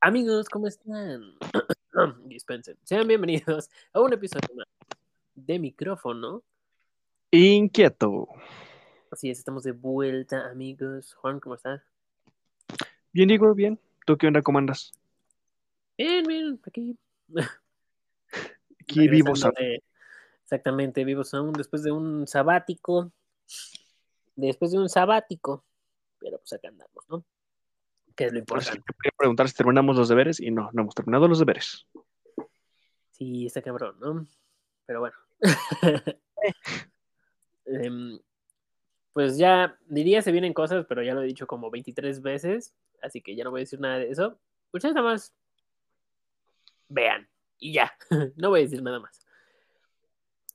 Amigos, ¿cómo están? Dispensen. Sean bienvenidos a un episodio más de micrófono. Inquieto. Así es, estamos de vuelta, amigos. Juan, ¿cómo estás? Bien, Igor, bien. ¿Tú qué onda? ¿Cómo andas? Bien, bien, aquí. Aquí vivos. Regresando de- Exactamente, vivos aún después de un sabático. Después de un sabático. Pero pues acá andamos, ¿no? Que es lo importante. quería preguntar si terminamos los deberes y no, no hemos terminado los deberes. Sí, está cabrón, ¿no? Pero bueno. Em, pues ya diría se vienen cosas, pero ya lo he dicho como 23 veces, así que ya no voy a decir nada de eso. Ustedes nada más vean y ya, no voy a decir nada más.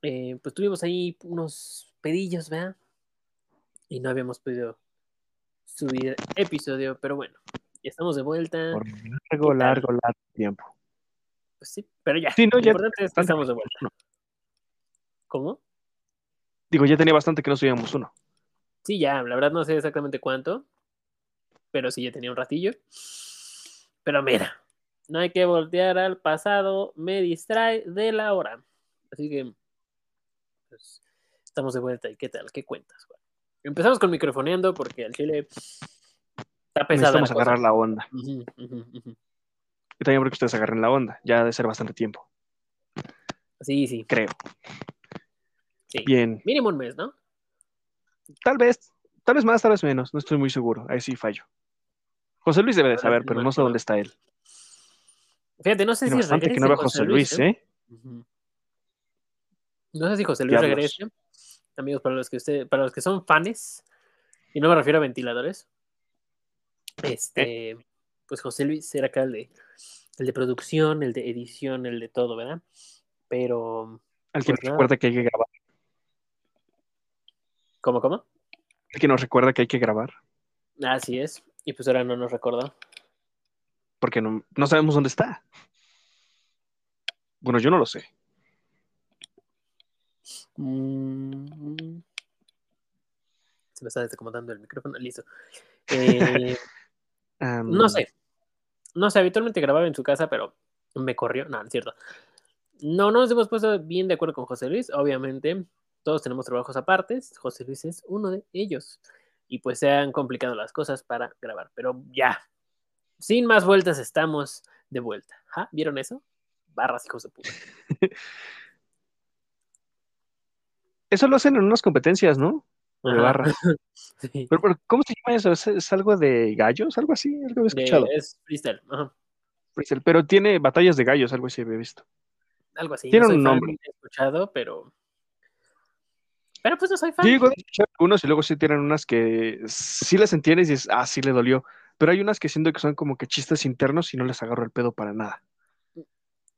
Eh, pues tuvimos ahí unos pedillos, ¿verdad? Y no habíamos podido subir episodio, pero bueno, ya estamos de vuelta. Por largo, largo, largo tiempo. Pues sí, pero ya. Sí, no, lo ya importante es que bastante estamos de vuelta. ¿Cómo? Digo, ya tenía bastante que no subíamos uno. Sí, ya, la verdad no sé exactamente cuánto, pero sí ya tenía un ratillo. Pero mira, no hay que voltear al pasado, me distrae de la hora. Así que, pues, estamos de vuelta. ¿Y qué tal? ¿Qué cuentas? Juan? Empezamos con microfoneando porque al chile está. Necesitamos la cosa. agarrar la onda. Ujú, ujú, ujú. Y también porque ustedes agarren la onda. Ya ha de ser bastante tiempo, Sí, sí, creo. sí. Bien. Mínimo un mes, ¿no? Tal vez, tal vez más, tal vez menos. No estoy muy seguro. Ahí sí fallo. José Luis debe de saber, pero no sé dónde está él. Fíjate, no sé Tiene si bastante que no veo a José Luis, ¿eh? Ujú. No sé si José Luis regrese. Amigos, para los que usted, para los que son fans, y no me refiero a ventiladores, este, pues José Luis era acá el de, el de producción, el de edición, el de todo, ¿verdad? Pero, Alguien Pues nos recuerda que hay que grabar. ¿cómo, cómo? Alguien nos recuerda que hay que grabar. Así es. Y pues ahora no nos recordó. Porque no, no sabemos dónde está. Bueno, yo no lo sé. Mm. Se me está desacomodando el micrófono, listo. Eh, No sé. No sé, habitualmente grababa en su casa, pero me corrió. No, no es cierto. No, no nos hemos puesto bien de acuerdo con José Luis. Obviamente, todos tenemos trabajos apartes. José Luis es uno de ellos. Y pues se han complicado las cosas para grabar. Pero ya, sin más vueltas, estamos de vuelta. ¿Ah? ¿Vieron eso? Barras, hijos de puta. Eso lo hacen en unas competencias, ¿no? De. Sí. Pero, pero, ¿cómo se llama eso? ¿Es, es algo de gallos? Algo así, algo De- escuchado. es freestyle. Ajá. Freestyle, Pero tiene batallas de gallos, algo así había visto. Algo así. Tiene no un nombre. he escuchado, pero. Pero pues no soy fan. Yo a escuchar algunos y luego sí tienen unas que sí las entiendes y dices, ah, sí le dolió. Pero hay unas que siento que son como que chistes internos y no les agarro el pedo para nada.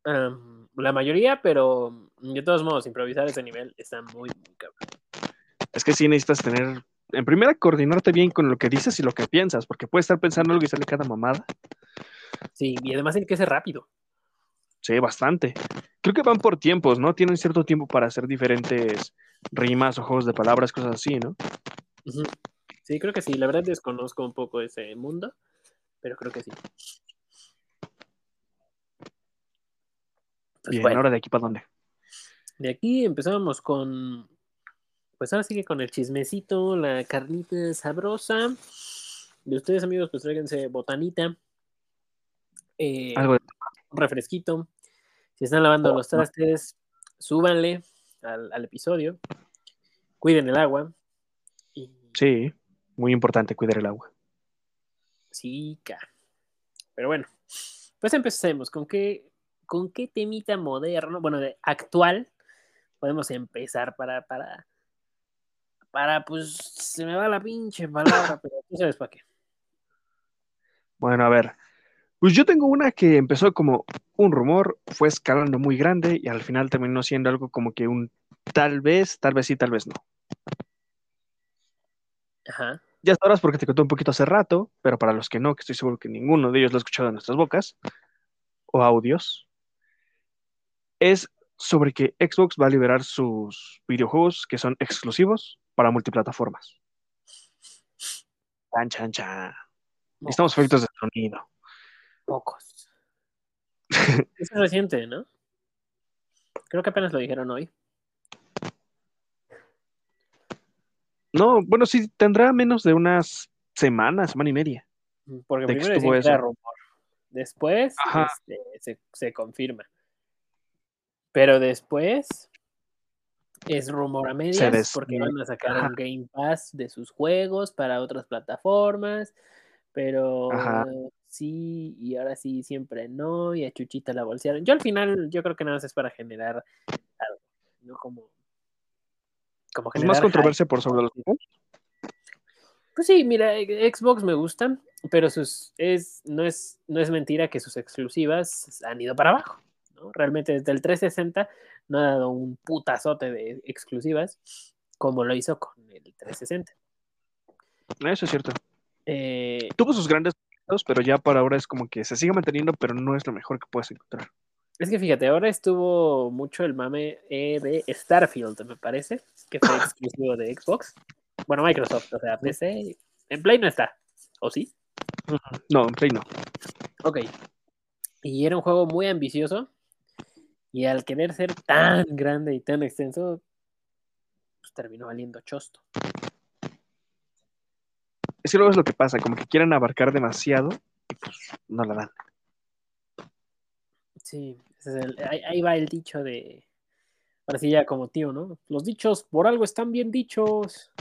La mayoría, pero de todos modos, improvisar ese nivel está muy, muy cabrón. Es que sí necesitas tener, en primera, coordinarte bien con lo que dices y lo que piensas, porque puedes estar pensando algo y sale cada mamada. Sí, y además tiene que ser rápido. Sí, bastante. Creo que van por tiempos, ¿no? Tienen cierto tiempo para hacer diferentes rimas o juegos de palabras, cosas así, ¿no? Sí, creo que sí. La verdad desconozco un poco ese mundo, pero creo que sí. Pues Bien, bueno, ahora de aquí para dónde. De aquí empezamos con, pues ahora sigue con el chismecito, la carnita sabrosa. De ustedes, amigos, pues tráiganse botanita, eh, Algo de- un refresquito. Si están lavando los trastes, súbanle al, al episodio. Cuiden el agua. Y Sí, muy importante cuidar el agua. sí, ca. Pero bueno, pues empecemos. ¿Con qué, con qué temita moderno, bueno, de actual, podemos empezar para, para, para, pues, se me va la pinche palabra, pero tú sabes para qué. Bueno, a ver. Pues yo tengo una que empezó como un rumor, fue escalando muy grande y al final terminó siendo algo como que un tal vez, tal vez sí, tal vez no. Ajá. Ya sabrás porque te conté un poquito hace rato, pero para los que no, que estoy seguro que ninguno de ellos lo ha escuchado en nuestras bocas o audios, es sobre que Xbox va a liberar sus videojuegos que son exclusivos para multiplataformas. Chan, chan, chan. Necesitamos efectos de sonido. mocos. Eso es reciente, ¿no? Creo que apenas lo dijeron hoy. No, bueno, sí, tendrá menos de unas semanas, semana y media. Porque De primero que eso. rumor. Después este, se, se confirma. Pero después es rumor a medias des- porque van a sacar Ajá. un Game Pass de sus juegos para otras plataformas. Pero sí, y ahora sí, siempre no. Y a Chuchita la bolsearon. Yo al final, yo creo que nada más es para generar algo, ¿no? Como, como Pues más generar controversia por sobre los juegos. Pues sí, mira, Xbox me gusta, pero sus es no es no es mentira que sus exclusivas han ido para abajo, ¿no? Realmente desde el 360 no ha dado un putazote de exclusivas como lo hizo con el 360. Eso es cierto. Eh, Tuvo sus grandes pero ya por ahora es como que se sigue manteniendo, pero no es lo mejor que puedes encontrar. es que fíjate, ahora estuvo mucho el mame eh, de Starfield, me parece, que fue exclusivo de Xbox. Bueno, Microsoft, o sea, PC. En Play no está, ¿o sí? No, en Play no. Ok. Y era un juego muy ambicioso. Y al querer ser tan grande y tan extenso, pues terminó valiendo chosto. Es que luego es lo que pasa, como que quieren abarcar demasiado y pues no la dan. Sí, ese es el- ahí, ahí va el dicho de. Ahora sí, ya como tío, ¿no? Los dichos por algo están bien dichos.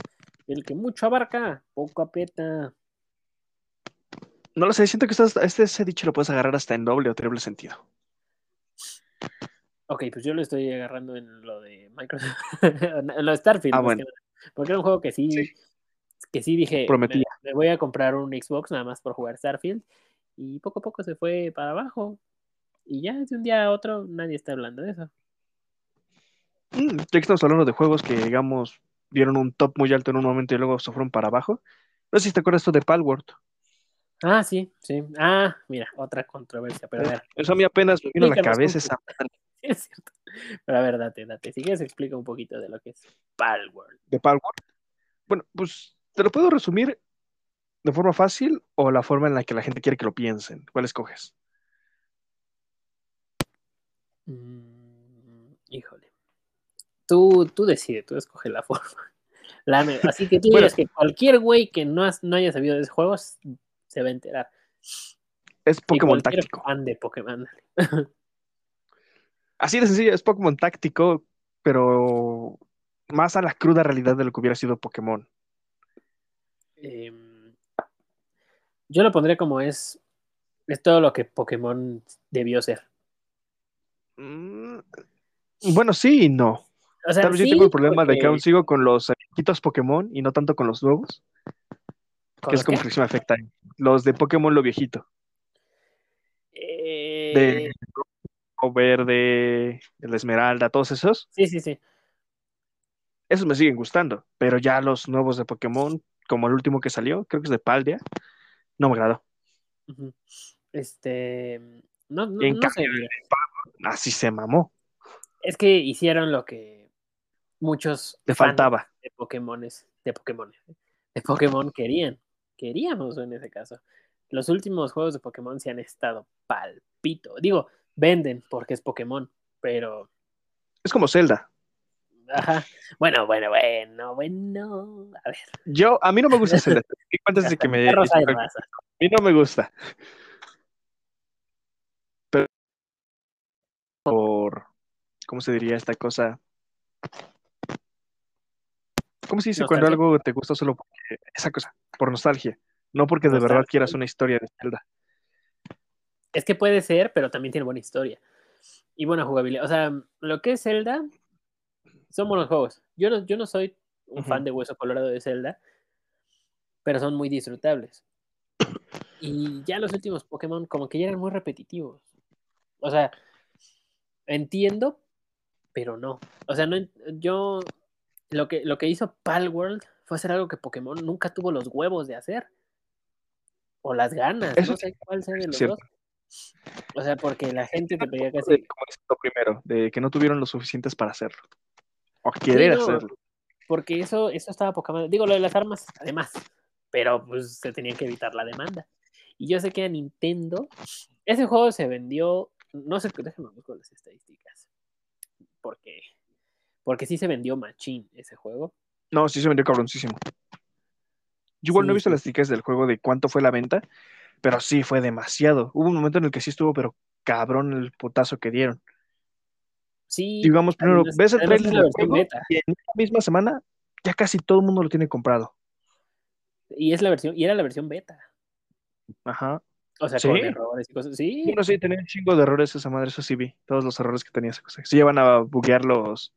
El que mucho abarca, poco aprieta. No lo sé, siento que estás, este ese dicho lo puedes agarrar hasta en doble o triple sentido. Ok, pues yo lo estoy agarrando en lo de Microsoft. en lo de Starfield. Ah, bueno. que. Porque era un juego que sí, Sí. que sí dije, me, Prometía. me voy a comprar un Xbox nada más por jugar Starfield. Y poco a poco se fue para abajo. Y ya de un día a otro nadie está hablando de eso. Mm, ya que estamos hablando de juegos que, digamos, dieron un top muy alto en un momento y luego se fueron para abajo. No sé si te acuerdas tú de Palworld. Ah, sí, sí. Ah, mira, otra controversia. Pero a ver, Eso a mí apenas me vino a la cabeza esa. es cierto. Pero a ver, date, date. Si quieres, explica un poquito de lo que es Palworld. de Palworld. Bueno, pues te lo puedo resumir de forma fácil o la forma en la que la gente quiere que lo piensen. ¿Cuál escoges? Mm, híjole. Tú, tú decides, tú escoge la forma. La así que tú Bueno. que cualquier güey que no, has- no haya sabido de ese juego se va a enterar. Es Pokémon táctico. fan de Pokémon. Así de sencillo, es Pokémon táctico, pero más a la cruda realidad de lo que hubiera sido Pokémon. Em, yo lo pondría como es, es todo lo que Pokémon debió ser. Mm, Bueno, sí y no. O sea, Tal vez yo sí, tengo el problema de que aún sigo con los viejitos Pokémon y no tanto con los nuevos, ¿con que es como qué? que sí me afecta. Los de Pokémon lo viejito, Eh, de verde, el Esmeralda, todos esos, Sí, sí, sí. esos me siguen gustando, pero ya los nuevos de Pokémon, como el último que salió, creo que es de Paldea, no me agradó. Este. No, no, En no sé, mira. Así se mamó, Es que hicieron lo que muchos le faltaba. de Pokémones, de Pokémon, de Pokémon querían. Queríamos en ese caso. Los últimos juegos de Pokémon se han estado palpito. Digo, venden porque es Pokémon, pero. Es como Zelda. Ajá. Bueno, bueno, bueno, bueno. A ver. Yo, a mí no me gusta Zelda. ¿Qué cuentas de que me... A mí no me gusta. Pero por, ¿cómo se diría esta cosa? ¿Cómo se dice cuando algo te gusta solo porque esa cosa, por nostalgia, no porque de verdad quieras una historia de Zelda? Es que puede ser, pero también tiene buena historia. Y buena jugabilidad. O sea, lo que es Zelda son buenos juegos. Yo no, yo no soy un fan de Hueso Colorado de Zelda, pero son muy disfrutables. Y ya los últimos Pokémon como que ya eran muy repetitivos. O sea, entiendo, pero no. O sea, no, yo lo que, lo que hizo Palworld fue hacer algo que Pokémon nunca tuvo los huevos de hacer. O las ganas, Eso no sé cuál sea de los dos. O sea, porque la gente te pedía De- casi. como lo primero, de que no tuvieron lo suficientes para hacerlo. O querer no. hacerlo. Porque eso, eso estaba poca madre. Digo, lo de las armas, además. Pero pues se tenía que evitar la demanda. Y yo sé que a Nintendo, ese juego se vendió, no sé, déjame buscar las estadísticas. Porque, porque sí se vendió machín ese juego. No, sí se vendió cabroncísimo. Yo igual no he visto sí. las tickets del juego de cuánto fue la venta, pero sí fue demasiado. Hubo un momento en el que sí estuvo, pero cabrón el putazo que dieron. Sí, Digamos, primero, además- ves el trailer es la del versión juego beta. y en esa misma semana ya casi todo el mundo lo tiene comprado. Y es la versión, y era la versión beta. Ajá. O sea, ¿Sí? con errores y cosas. Sí, Bueno, sí, tenía un chingo de errores esa madre, eso sí vi. Todos los errores que tenía esa cosa. Se llevan a buguear los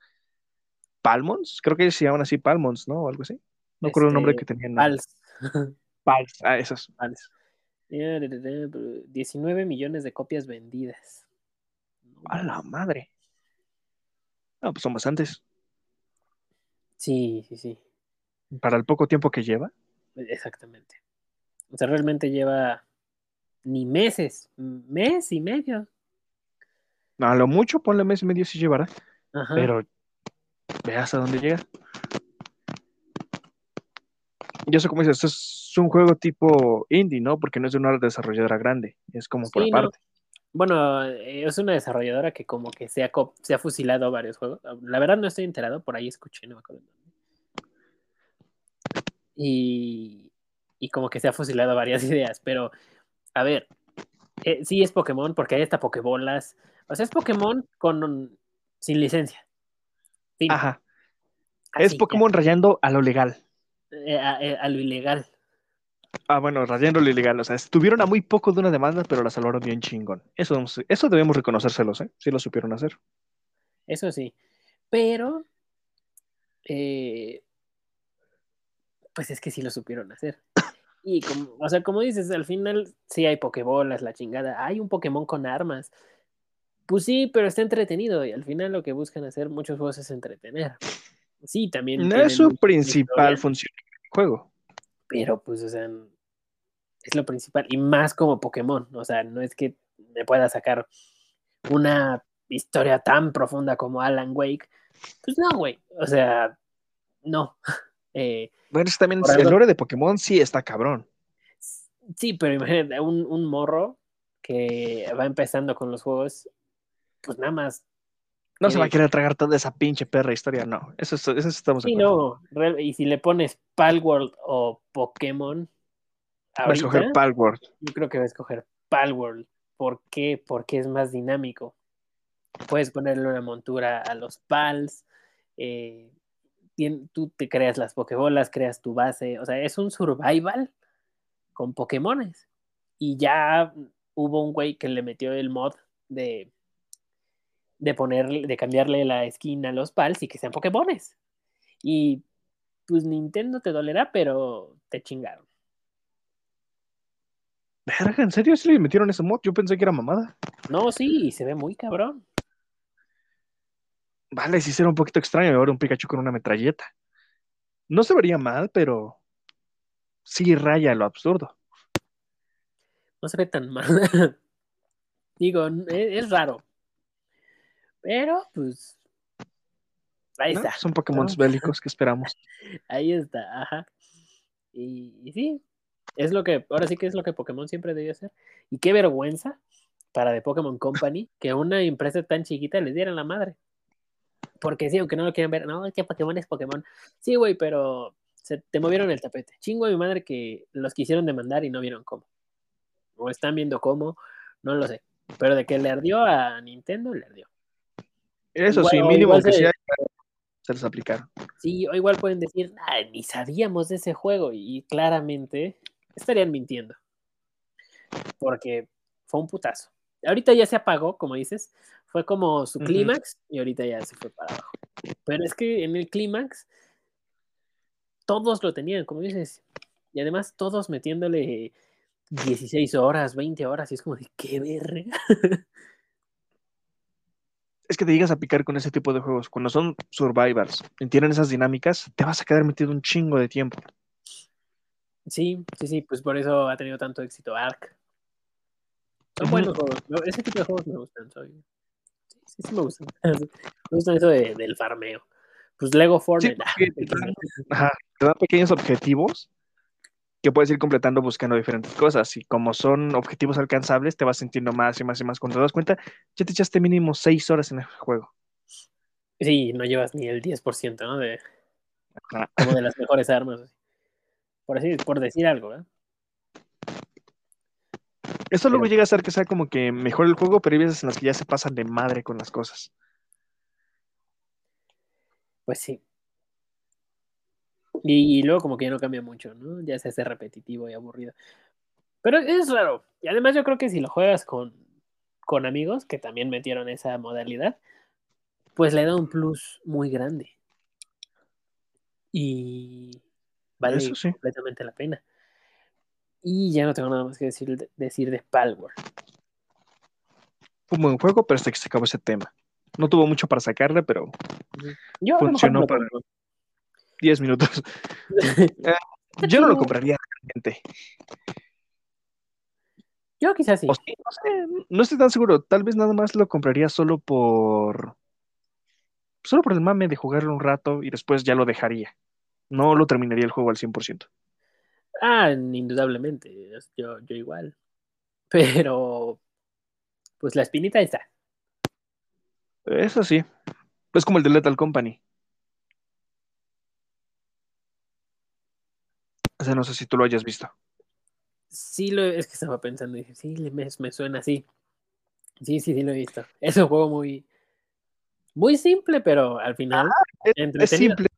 Palmons, creo que se llaman así Palmons, ¿no? O algo así. No recuerdo el nombre Este, que tenían. Pals. Pals. Ah, esos. Pals. 19 millones de copias vendidas. A la madre. No, pues son bastantes. Sí, sí, sí. Para el poco tiempo que lleva. Exactamente. O sea, realmente lleva ni meses, mes y medio. A lo mucho, ponle mes y medio si llevará. Ajá. Pero veas a dónde llega. Yo sé cómo dices, es un juego tipo indie, ¿no? Porque no es de una desarrolladora grande, es como por no. aparte. Bueno, eh, es una desarrolladora que como que se ha, se ha fusilado varios juegos. La verdad no estoy enterado, por ahí escuché, no me acuerdo. Y, y como que se ha fusilado varias ideas, pero a ver, eh, sí es Pokémon porque hay hasta Pokébolas. O sea, es Pokémon con sin licencia. Fin. Ajá. Así, Es. Pokémon rayando a lo legal. Eh, a, eh, a lo ilegal. Ah, bueno, rayando lo ilegal. O sea, estuvieron a muy poco de una demanda, pero la salvaron bien chingón. Eso, eso debemos reconocérselos, ¿eh? Sí lo supieron hacer. Eso sí. Pero, eh, pues es que sí lo supieron hacer. Y como, o sea, como dices, al final sí hay pokebolas, la chingada. Hay un Pokémon con armas. Pues sí, pero está entretenido. Y al final lo que buscan hacer muchos juegos es entretener. Sí, también. No es su principal función del juego. Pero pues, o sea, es lo principal. Y más como Pokémon. O sea, no es que me pueda sacar una historia tan profunda como Alan Wake. Pues no, güey. O sea, no. Eh, Bueno, también el lore de Pokémon sí está cabrón. sí, pero imagínate, un, un morro que va empezando con los juegos, pues nada más. No se va a Quiere- querer tragar toda esa pinche perra historia, no. Eso, es- eso estamos Sí, no. real- y si le pones Palworld o Pokémon, Va a escoger ahorita, Palworld. yo creo que va a escoger Palworld. ¿Por qué? Porque es más dinámico. Puedes ponerle una montura a los Pals. eh, tú te creas las Pokébolas, creas tu base. O sea, es un survival con Pokémones. Y ya hubo un güey que le metió el mod de, de ponerle, de cambiarle la skin a los Pals y que sean Pokémones. Y pues Nintendo te dolerá, pero te chingaron. Verga, ¿en serio sí le metieron ese mod? Yo pensé que era mamada. No, sí, y se ve muy cabrón. Vale, sí será un poquito extraño ahora un Pikachu con una metralleta. No se vería mal, pero sí raya lo absurdo. No se ve tan mal. Digo, es, es raro. Pero, pues. Ahí ¿no? está. Son Pokémon ¿no? bélicos que esperamos. Ahí está, ajá. Y, y sí, es lo que, ahora sí que es lo que Pokémon siempre debió hacer. Y qué vergüenza para The Pokémon Company que una empresa tan chiquita les diera la madre. Porque sí, aunque no lo quieran ver, no, es que Pokémon es Pokémon. Sí, güey, pero se, te movieron el tapete. Chingo a mi madre que los quisieron demandar y no vieron cómo. O están viendo cómo, no lo sé. Pero de que le ardió a Nintendo, le ardió. Eso Igual- sí, mínimo que se- sea, se les aplicaron. Sí, o igual pueden decir, "Ah, ni sabíamos de ese juego y claramente estarían mintiendo. Porque fue un putazo. Ahorita ya se apagó, como dices, fue como su clímax y ahorita ya se fue para abajo. Pero es que en el clímax todos lo tenían, como dices, y además todos metiéndole 16 horas, 20 horas, y es como de qué verga. Es que te llegas a picar con ese tipo de juegos. Cuando son survivors y tienen esas dinámicas, te vas a quedar metido un chingo de tiempo. Sí, sí, sí, pues por eso ha tenido tanto éxito Ark. Son buenos juegos. ¿no? Ese tipo de juegos me gustan. Soy... Sí, sí, sí me gustan. me gustan eso de- del farmeo. Pues Lego Sí, Fortnite. porque te dan, ajá, te dan pequeños objetivos que puedes ir completando buscando diferentes cosas. Y como son objetivos alcanzables, te vas sintiendo más y más y más. Cuando te das cuenta, ya te echaste mínimo seis horas en el juego. Sí, no llevas ni el 10%, ¿no? De, Ajá. como de las mejores armas. Por así, por decir algo, ¿eh? Esto luego llega a ser que sea como que mejor el juego, pero hay veces en las que ya se pasan de madre con las cosas. Pues sí. Y, luego como que ya no cambia mucho, ¿no? Ya se hace repetitivo y aburrido. Pero es raro. Y además yo creo que si lo juegas con, con amigos, que también metieron esa modalidad, pues le da un plus muy grande. Y vale Eso sí. completamente la pena. Y ya no tengo nada más que decir de, decir de Palworld. Fue un buen juego, pero hasta que se acabó ese tema. No tuvo mucho para sacarle, pero Yo Funcionó lo para-. 10 minutos. Yo no lo compraría realmente. Yo quizás sí. O sí, no sé, no estoy tan seguro. Tal vez nada más lo compraría solo por. Solo por el mame de jugarlo un rato y después ya lo dejaría. No lo terminaría el juego al 100%. Ah, indudablemente. Yo, yo igual. Pero, pues la espinita está. Eso sí. Es como el de Lethal Company. O sea, no sé si tú lo hayas visto. Sí, lo, es que estaba pensando y dije, sí, me, me suena así. Sí, sí, sí, lo he visto. Es un juego muy, muy simple, pero al final Es, es entretenido. simple,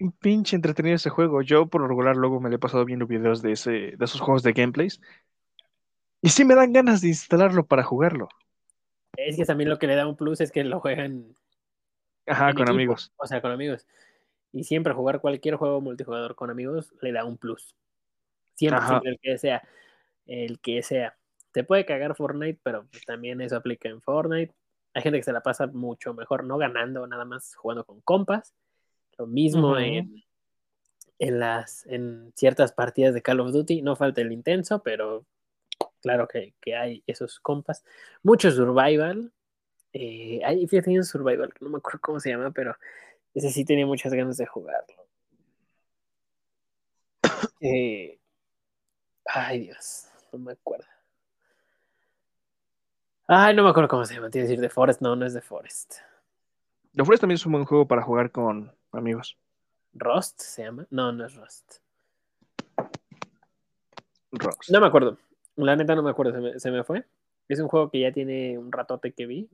un pinche entretenido ese juego. Yo por lo regular luego me le he pasado viendo videos de ese, de esos juegos de gameplays. Y sí me dan ganas de instalarlo para jugarlo. Es que también lo que le da un plus es que lo juegan, Ajá, con equipo. amigos. o sea, con amigos. Y siempre jugar cualquier juego multijugador con amigos le da un plus. Siempre, siempre el que sea. El que sea. Te puede cagar Fortnite, pero también eso aplica en Fortnite. Hay gente que se la pasa mucho mejor, no ganando, nada más jugando con compas. Lo mismo en, en, las, en ciertas partidas de Call of Duty. No falta el intenso, pero claro que, que hay esos compas. Mucho survival. Eh, hay, fíjate, hay un survival, no me acuerdo cómo se llama, pero ese sí tenía muchas ganas de jugarlo. Eh, ay, Dios, no me acuerdo. Ay, no me acuerdo cómo se llama. Iba a decir de Forest. No, no es de Forest. The Forest también es un buen juego para jugar con amigos. Rust se llama. No, no es Rust. No me acuerdo. La neta no me acuerdo. Se me, se me fue. Es un juego que ya tiene un ratote que vi.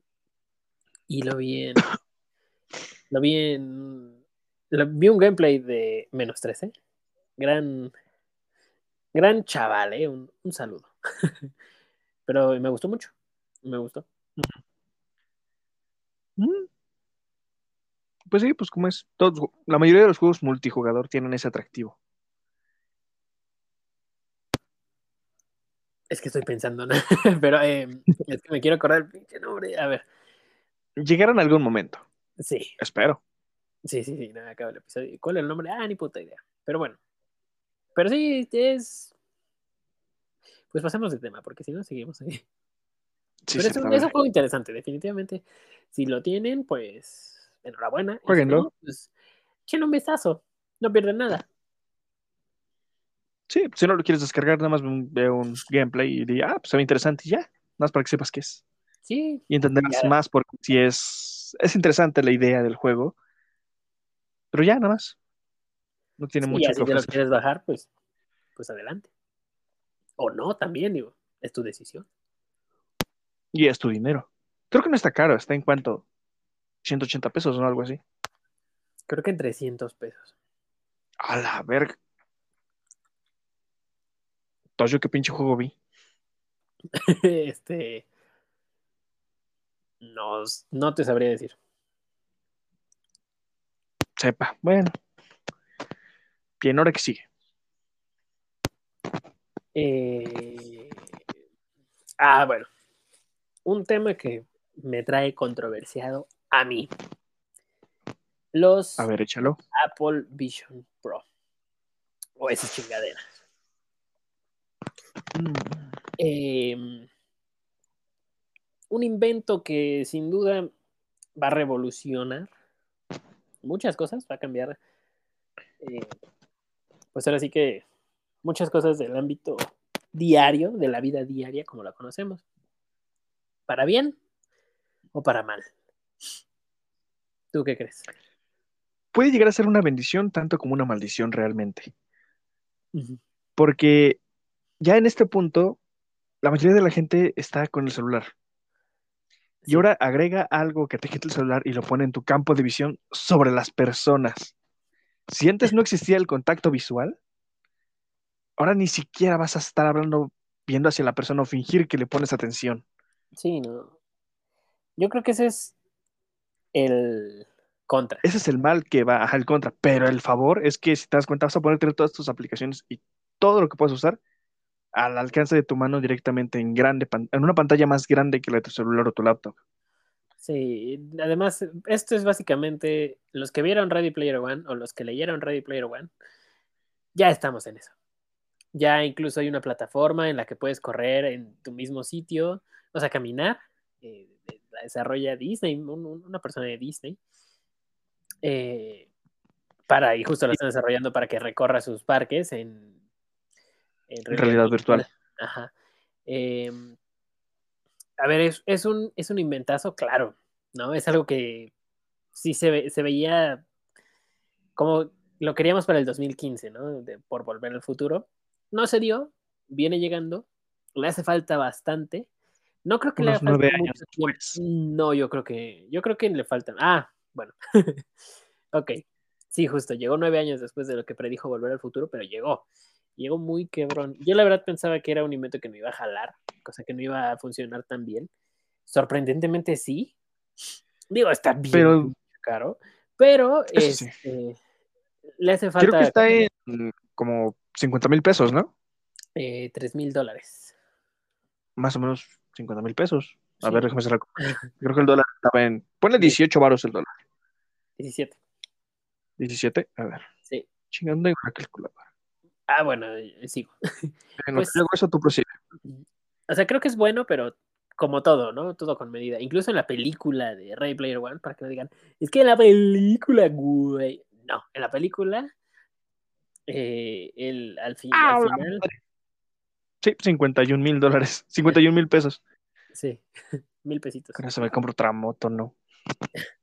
Y lo vi en. lo vi en. lo- vi un gameplay de menos 13. Gran. Gran chaval, ¿eh? Un, un saludo. Pero me gustó mucho. Me gustó. Mm. Pues sí, pues como es. Todos, la mayoría de los juegos multijugador tienen ese atractivo. Es que estoy pensando, ¿no? Pero eh, es que me quiero acordar el pinche nombre. A ver. Llegarán en algún momento. Sí. Espero. Sí, sí, sí, nada, acaba el episodio. ¿Cuál es el nombre? Ah, ni puta idea. Pero bueno. Pero sí, es. Pues pasemos de tema, porque si no seguimos ahí. Sí, Pero es un, ciertamente. es un juego interesante, definitivamente. Si lo tienen, pues enhorabuena. Si Jueguenlo. no, pues echen un vistazo. No pierden nada. Sí, si no lo quieres descargar, nada más ve un, gameplay y di, ah, pues se ve interesante y ya. Nada más para que sepas qué es. Sí, Y entenderás Ya. más porque si es, es interesante la idea del juego. Pero ya, nada más. No tiene sí, mucho que si lo quieres bajar, pues, pues adelante. O no, también, digo, es tu decisión. Y es tu dinero. Creo que no está caro, está en cuánto? 180 pesos o algo así. Creo que en 300 pesos. A la verga. Entonces, yo qué pinche juego vi. este. No, no te sabría decir. Sepa. Bueno. Bien, ahora que sigue. Eh, Ah, bueno. Un tema que me trae controversiado a mí. Los A ver, échalo. Apple Vision Pro. O esas chingaderas. Mm. Eh, un invento que sin duda va a revolucionar muchas cosas, va a cambiar. eh, pues ahora sí que muchas cosas del ámbito diario, de la vida diaria como la conocemos. ¿Para bien o para mal? ¿Tú qué crees? Puede llegar a ser una bendición tanto como una maldición realmente. Porque ya en este punto, la mayoría de la gente está con el celular. Y ahora agrega algo que te quita el celular y lo pone en tu campo de visión sobre las personas. Si antes no existía el contacto visual, ahora ni siquiera vas a estar hablando, viendo hacia la persona o fingir que le pones atención. Sí, no. Yo creo que ese es el contra. Ese es el mal que va al contra. Pero el favor es que si te das cuenta, vas a poder tener todas tus aplicaciones y todo lo que puedes usar al alcance de tu mano directamente en grande, en una pantalla más grande que la de tu celular o tu laptop. Sí, además, esto es básicamente los que vieron Ready Player One o los que leyeron Ready Player One, ya estamos en eso. Ya incluso hay una plataforma en la que puedes correr en tu mismo sitio, o sea, caminar. Eh, la desarrolla Disney, una persona de Disney. Eh, para, y justo la están desarrollando para que recorra sus parques en en realidad, virtual. Ajá. Em, a ver, es, un, es un inventazo, claro, ¿no? Es algo que sí se, se veía como lo queríamos para el 2015, ¿no? por volver al futuro. No se dio, viene llegando, le hace falta bastante. No creo que le haga falta mucho tiempo. No, yo creo que, yo creo que le faltan. Ah, bueno. ok. Sí, justo, llegó nueve años después de lo que predijo volver al futuro, pero llegó llegó muy quebrón. Yo la verdad pensaba que era un invento que no iba a jalar, cosa que no iba a funcionar tan bien. Sorprendentemente sí. Digo, está bien pero, caro, pero este, le hace falta. Creo que está en como 50 mil pesos, ¿no? Eh, 3 mil dólares. Más o menos 50 mil pesos. A ver, déjame cerrar. Creo que el dólar estaba en. Ponle 18 varos el dólar. 17. 17, a ver. Sí. Chingando una calculadora. Ah, bueno, eh, sigo. pues, eso tú prosigue. O sea, creo que es bueno, pero como todo, ¿no? Todo con medida. Incluso en la película de Ray Player One, para que no digan, es que en la película, güey. No, en la película, eh, el, al, fin, al final. Sí, 51 mil dólares, 51 mil pesos. Sí, mil pesitos. Con eso me compro otra moto, ¿no?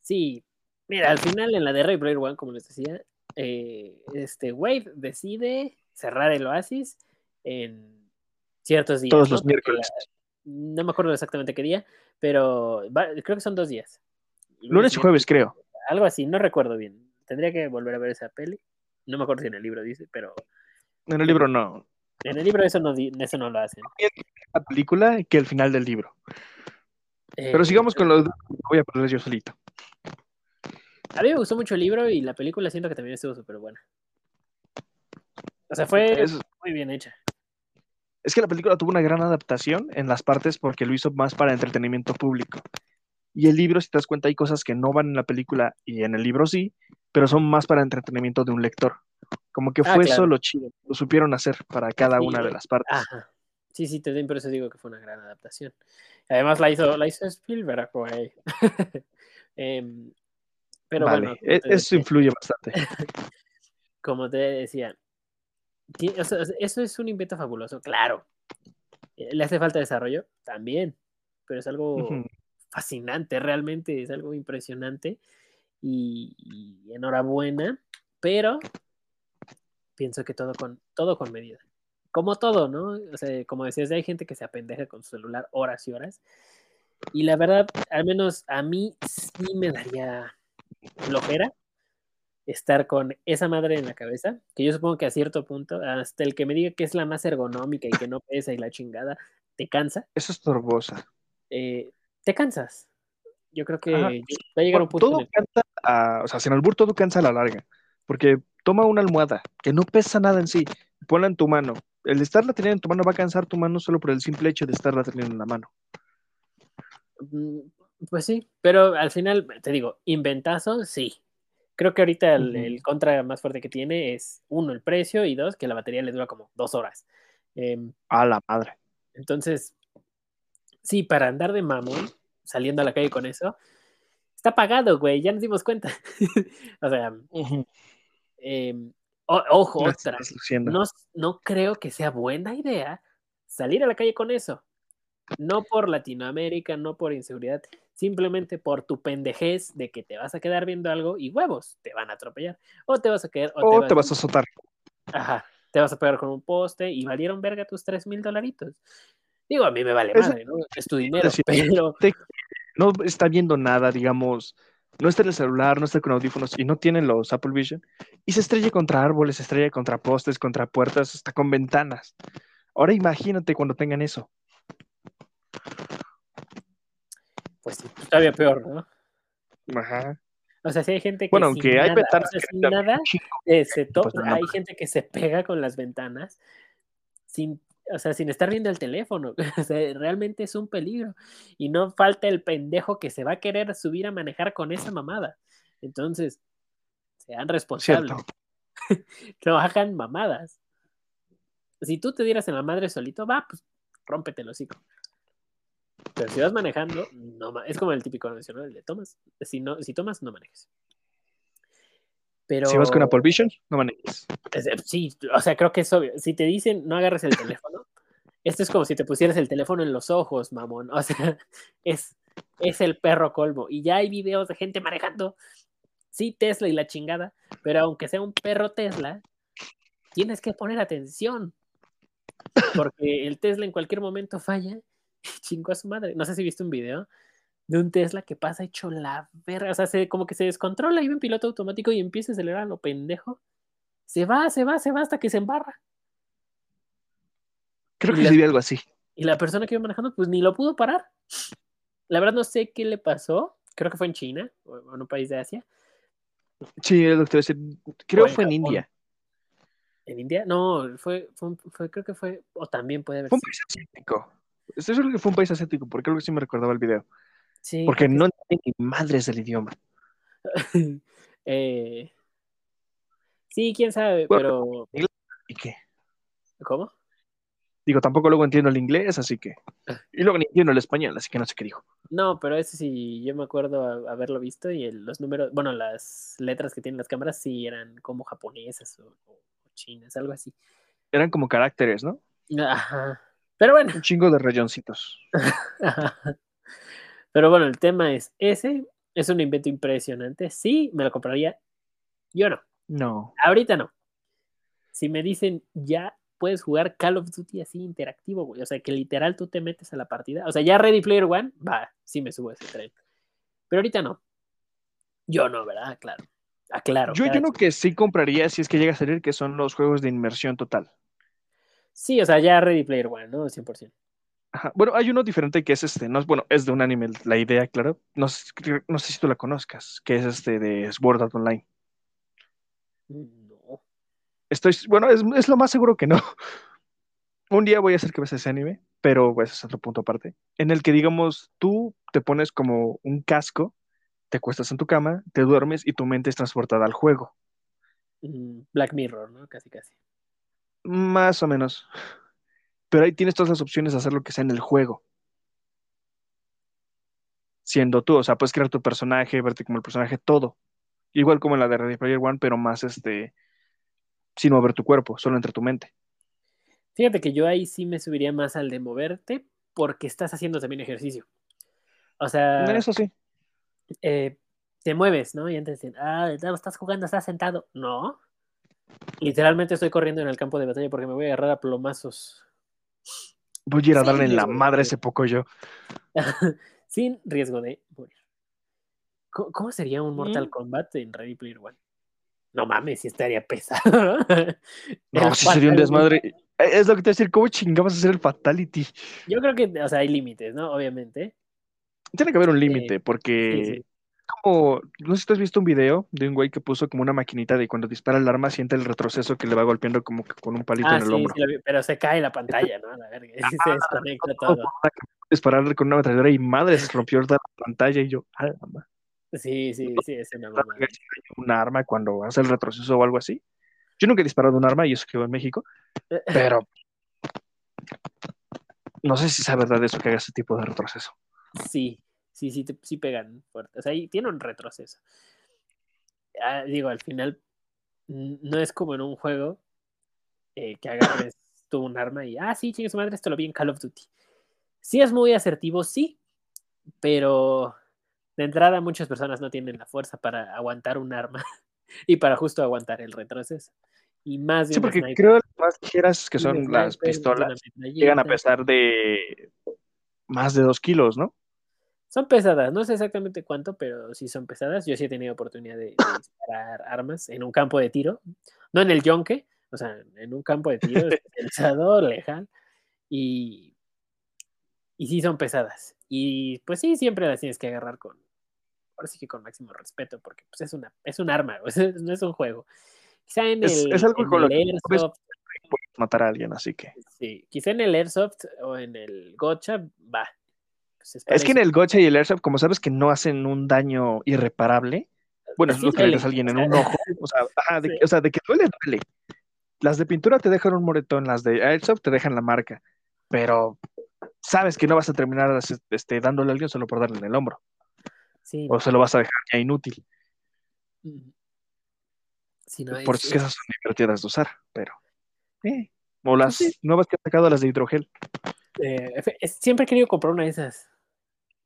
Sí, mira, al final en la de Ray Player One, como les decía, eh, este Wade decide cerrar el Oasis en ciertos días. Todos los miércoles. no me acuerdo exactamente qué día, pero creo que son dos días. Lunes, y jueves, creo. Algo así, no recuerdo bien. Tendría que volver a ver esa peli. No me acuerdo si en el libro dice, pero. En el libro no. En el libro eso no, eso no lo hacen. La película que el final del libro. pero sigamos con lo voy a poner yo solito. A mí me gustó mucho el libro y la película siento que también estuvo súper buena. O sea, fue muy bien hecha. Es que la película tuvo una gran adaptación en las partes porque lo hizo más para entretenimiento público. Y el libro, si te das cuenta, hay cosas que no van en la película y en el libro sí, pero son más para entretenimiento de un lector. Como que ah, fue solo chido, lo supieron hacer para cada una de las partes. Sí, sí, te por eso digo que fue una gran adaptación. Además la hizo, la hizo Spielberg, güey. eh, pero bueno. E-, eso influye bastante. Como te decía, eso es un invento fabuloso, claro. Eh, ¿Le hace falta desarrollo? También. Pero es algo fascinante, realmente es algo impresionante. Y, enhorabuena. Pero pienso que todo con, todo con medida. Como todo, ¿no? O sea, como decías, hay gente que se apendeja con su celular horas y horas. Y la verdad, al menos a mí sí me daría flojera estar con esa madre en la cabeza, que yo supongo que a cierto punto, hasta el que me diga que es la más ergonómica y que no pesa y la chingada, te cansa. Eso es torbosa. Eh, te cansas. Yo creo que va a llegar un punto. Todo cansa, o sea, sin albur todo cansa a la larga, porque toma una almohada que no pesa nada en sí, ponla en tu mano. El estarla teniendo en tu mano va a cansar tu mano solo por el simple hecho de estarla teniendo en la mano. Pues sí, pero al final, te digo, inventazo, sí. Creo que ahorita el, contra más fuerte que tiene es, uno, el precio y dos, que la batería le dura como dos horas. Em, a la madre. Entonces, sí, para andar de mamón, saliendo a la calle con eso, está pagado, güey, ya nos dimos cuenta. o sea, O- ojo, otra. No, no creo que sea buena idea salir a la calle con eso. No por Latinoamérica, no por inseguridad, simplemente por tu pendejez de que te vas a quedar viendo algo y huevos, te van a atropellar. O te vas a quedar, o, O te vas a azotar. Ajá, te vas a pegar con un poste y valieron verga tus tres mil dolaritos. Digo, a mí me vale madre, ¿no? Es tu dinero, pero No está viendo nada, digamos. No está en el celular, no está con audífonos y no tiene los Apple Vision. Y se estrella contra árboles, se estrella contra postes, contra puertas, hasta con ventanas. Ahora imagínate cuando tengan eso. Pues sí, todavía peor, ¿no? Ajá. O sea, si hay gente que Bueno, sin aunque hay ventanas o sea, que sin nada, eh, se pues, no, no hay gente que se pega con las ventanas sin, o sea, sin estar viendo el teléfono. O sea, realmente es un peligro. Y no falta el pendejo que se va a querer subir a manejar con esa mamada. Entonces, sean responsables. No hagan mamadas. Si tú te dieras en la madre solito, va, pues rómpete el hocico. Pero si vas manejando, no es como el típico. El de tomas. Si, no, si tomas, no manejes. Pero. Si vas con Apple Vision, no manejes. Es- Sí, o sea, creo que es obvio. Si te dicen no agarres el teléfono, esto es como si te pusieras el teléfono en los ojos, mamón. O sea, es, es el perro colmo. Y ya hay videos de gente manejando, sí, Tesla y la chingada, pero aunque sea un perro Tesla, tienes que poner atención. Porque el Tesla en cualquier momento falla chingó a su madre. No sé si viste un video de un Tesla que pasa hecho la verga. O sea, se, como que se descontrola y ve en piloto automático y empieza a acelerar a lo pendejo. Se va, se va, se va hasta que se embarra. Creo Y que la- sí vi algo así. Y la persona que iba manejando, pues ni lo pudo parar. La verdad no sé qué le pasó. Creo que fue en China o en un país de Asia. Sí, es lo que te voy a decir. Creo en fue en. India. ¿En India? No, fue, fue, fue- creo que fue, o también puede haber Fue un sido. país asiático. Estoy seguro que fue un país asiático, porque algo que sí me recordaba el video. Sí, Porque creo que no entienden ni madres del idioma. sí. Eh, sí, quién sabe, Bueno. pero. ¿Y qué? ¿Cómo? Digo, tampoco luego entiendo el inglés, así que. Y luego ni entiendo el español, así que no sé qué dijo. No, pero ese sí, yo me acuerdo haberlo visto y el- los números, bueno, las letras que tienen las cámaras sí eran como japonesas o, o chinas, algo así. Eran como caracteres, ¿no? Ajá. Pero bueno, Un chingo de rayoncitos. Pero bueno, el tema es ese. Es un invento impresionante. Sí, me lo compraría. Yo no. No. Ahorita no. Si me dicen ya puedes jugar Call of Duty así interactivo, güey. O sea, que literal tú te metes a la partida. O sea, ya Ready Player One, va, sí me subo a ese tren. Pero ahorita no. Yo no, ¿verdad? Claro. Aclaro. Yo hay uno que sí compraría si es que llega a salir, que son los juegos de inmersión total. Sí, o sea, ya Ready Player One, ¿no? 100%. Ajá. Bueno, hay uno diferente que es este, no es, bueno, es de un anime, la idea, claro. No, no sé si tú la conozcas, que es este de Sword Art Online. No. Estoy, bueno, es, es lo más seguro que no. Un día voy a hacer que veas ese anime, pero pues es otro punto aparte, en el que digamos tú te pones como un casco, te acuestas en tu cama, te duermes y tu mente es transportada al juego. Mm, Black Mirror, ¿no? Casi, casi. Más o menos. Pero ahí tienes todas las opciones de hacer lo que sea en el juego. Siendo tú, o sea, puedes crear tu personaje, verte como el personaje, todo. Igual como en la de Ready Player One, pero más este, sin mover tu cuerpo, solo entre tu mente. Fíjate que yo ahí sí me subiría más al de moverte porque estás haciendo también ejercicio. O sea, En eso sí. eh, te mueves, ¿no? Y antes dicen, ah, estás jugando, estás sentado. No. Literalmente estoy corriendo en el campo de batalla porque me voy a agarrar a plomazos. Voy a ir a Sí, darle en la madre ese poco yo. Sin riesgo de morir. ¿Cómo, cómo sería un Mortal Mm. Kombat en Ready Player One? No mames, si estaría pesado. No, El si sería un desmadre. Eh, Es lo que te voy a decir, ¿cómo chingabas a hacer el fatality? Yo creo que, o sea, hay límites, ¿no? Obviamente. Tiene que haber un límite, porque sí, sí. Como, no sé si tú has visto un video de un güey que puso como una maquinita de cuando dispara el arma siente el retroceso que le va golpeando como que con un palito Ah, en el sí, hombro. sí vi, pero se cae la pantalla, ¿no? A la verga, y se desconecta Todo disparar con una ametralladora y madre se rompió la pantalla y yo, ah, mamá, Sí, sí, sí, es una mamada. un arma cuando hace el retroceso o algo así. Yo nunca he disparado un arma y eso que en México, pero no sé si es verdad eso que haga ese tipo de retroceso. Sí, sí, sí, te- sí pegan fuerte. O sea, ahí tiene un retroceso. Ah, digo, al final, no es como en un juego eh, que agarres tú un arma y, ah, sí, chingue su madre, esto lo vi en Call of Duty. Sí es muy asertivo, sí, pero de entrada muchas personas no tienen la fuerza para aguantar un arma y para justo aguantar el retroceso. Y más de Sí, porque sniper. creo que las más ligeras que son las pistolas llegan a pesar de más de dos kilos, ¿no? Son pesadas, no sé exactamente cuánto, pero sí son pesadas. Yo sí he tenido oportunidad de, de disparar armas en un campo de tiro, no en el yonque, o sea, en un campo de tiro especializado, legal, y, y sí son pesadas. Y pues sí, siempre las tienes que agarrar con, ahora sí que con máximo respeto, porque pues es, una, es un arma, o sea, no es un juego. Quizá en Es- el, es algo en con lo el que Airsoft, Puedes matar a alguien, así que. sí, quizá en el Airsoft o en el Gotcha, va. Pues Es que en el Gotcha y el Airsoft, como sabes que no hacen un daño irreparable, bueno, es Sí lo que le das a alguien en un ojo, o sea, ajá, de, Sí. o sea, de que duele, duele. Las de pintura te dejan un moretón, las de Airsoft te dejan la marca, pero sabes que no vas a terminar este, dándole a alguien solo por darle en el hombro, Sí, o se lo vas a dejar ya inútil. Sí, no, Por es- eso es que es- esas son divertidas de usar, pero. eh, O las sí. nuevas que han sacado, las de hidrogel, eh, es- siempre he querido comprar una de esas.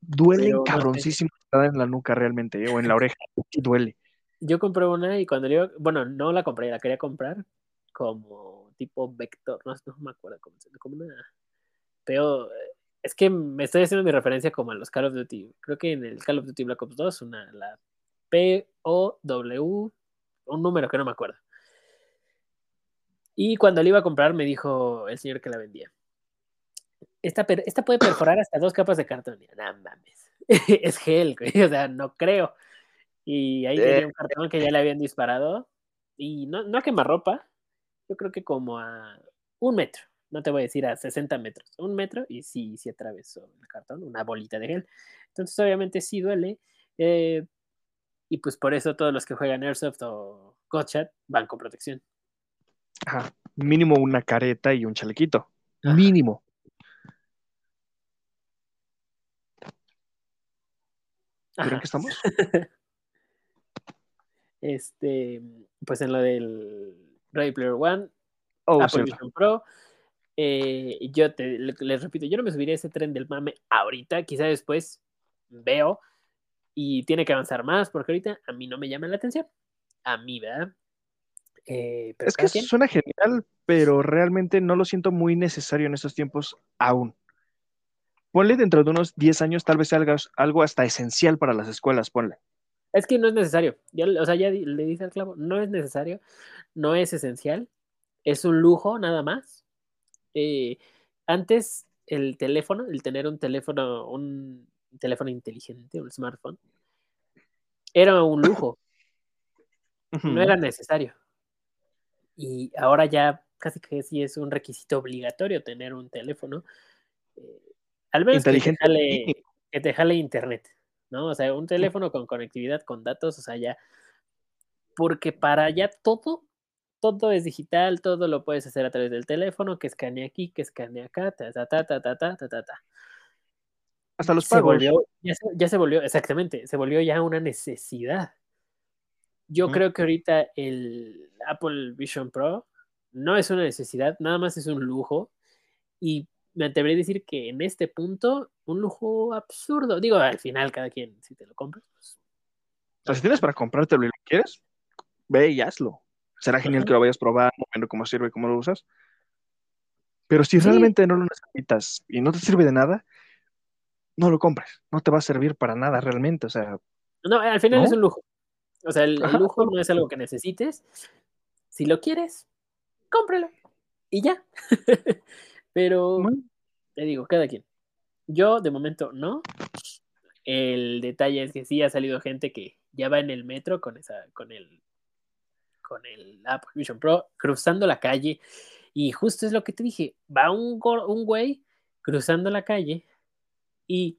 Duelen Pero cabroncísimo en la nuca realmente, eh, o en la oreja, duele. Yo compré una y cuando yo, bueno, no la compré, la quería comprar como tipo vector, no, no me acuerdo cómo se como una. Pero eh, es que me estoy haciendo mi referencia como a los Call of Duty. Creo que en el Call of Duty Black Ops 2, una, la P-O-W, un número que no me acuerdo. Y cuando la iba a comprar, me dijo el señor que la vendía. Esta, puede perforar hasta dos capas de cartón. No mames. es gel, güey. O sea, no creo. Y ahí tenía un cartón que ya le habían disparado. Y no, no a quemarropa. Yo creo que como a un metro. No te voy a decir a 60 metros. Un metro y sí, sí atravesó el cartón. Una bolita de gel. Entonces, obviamente, sí duele. eh, y pues por eso todos los que juegan Airsoft o Gotcha van con protección. Ajá, mínimo una careta y un chalequito. Ajá. Mínimo. ¿Pero en qué estamos? Este, pues en lo del Ready Player One, Oh, Apple. Vision Pro. eh, yo te, le- les repito, yo no me subiría a ese tren del mame ahorita, quizá después veo y tiene que avanzar más, porque ahorita a mí no me llama la atención. A mí, ¿verdad? Eh, pero Es que quien. suena genial, pero realmente no lo siento muy necesario en estos tiempos aún. Ponle dentro de unos 10 años, tal vez sea algo, hasta esencial para las escuelas, ponle. Es que no es necesario. Ya, o sea, ya le dice al clavo, no es necesario, no es esencial, es un lujo nada más. Eh, antes el teléfono, el tener un teléfono, un teléfono inteligente, un smartphone, era un lujo, no era necesario. Y ahora ya casi que sí es un requisito obligatorio tener un teléfono, eh, al menos que te, jale, que te jale internet, ¿no? O sea, un teléfono con conectividad, con datos, o sea, ya, porque para ya todo, todo es digital, todo lo puedes hacer a través del teléfono, que escanea aquí, que escanea acá, ta, ta, ta, ta, ta, ta, ta, ta, ta. Hasta los Se pagos. volvió, ya se, ya se volvió, exactamente, se volvió ya una necesidad. Yo Ujú. creo que ahorita el Apple Vision Pro no es una necesidad, nada más es un lujo. Y me atrevería a decir que en este punto, un lujo absurdo. Digo, al final, cada quien, si te lo compras, pues, O sea, si tienes para comprártelo y lo quieres, ve y hazlo. Será genial Ajá. que lo vayas probando, viendo cómo sirve y cómo lo usas. Pero si Sí. realmente no lo necesitas y no te sirve de nada, no lo compres. No te va a servir para nada realmente. O sea, No, al final ¿No? es un lujo. O sea, el, lujo no es algo que necesites. Si lo quieres, cómpralo. Y ya. Pero bueno, te digo, cada quien. Yo, de momento, no. El detalle es que sí ha salido gente que ya va en el metro con esa, con el, con el Apple Vision Pro, cruzando la calle. Y justo es lo que te dije, va un, un güey cruzando la calle y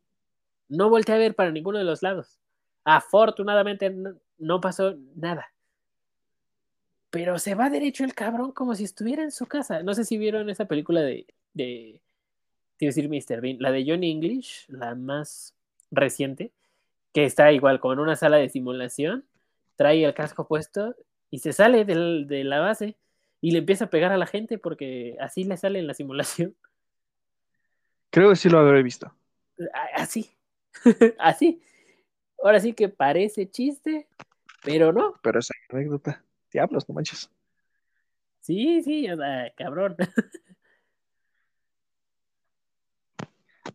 no voltea a ver para ninguno de los lados. Afortunadamente no, no pasó nada. Pero se va derecho el cabrón como si estuviera en su casa. No sé si vieron esa película de, de te decir Mr. Bean, la de Johnny English, la más reciente, que está igual como en una sala de simulación, trae el casco puesto y se sale del, de la base y le empieza a pegar a la gente porque así le sale en la simulación. Creo que sí lo habré visto. Así, así. Ahora sí que parece chiste, pero no. Pero esa anécdota, diablos, no manches. Sí, sí, o sea, cabrón.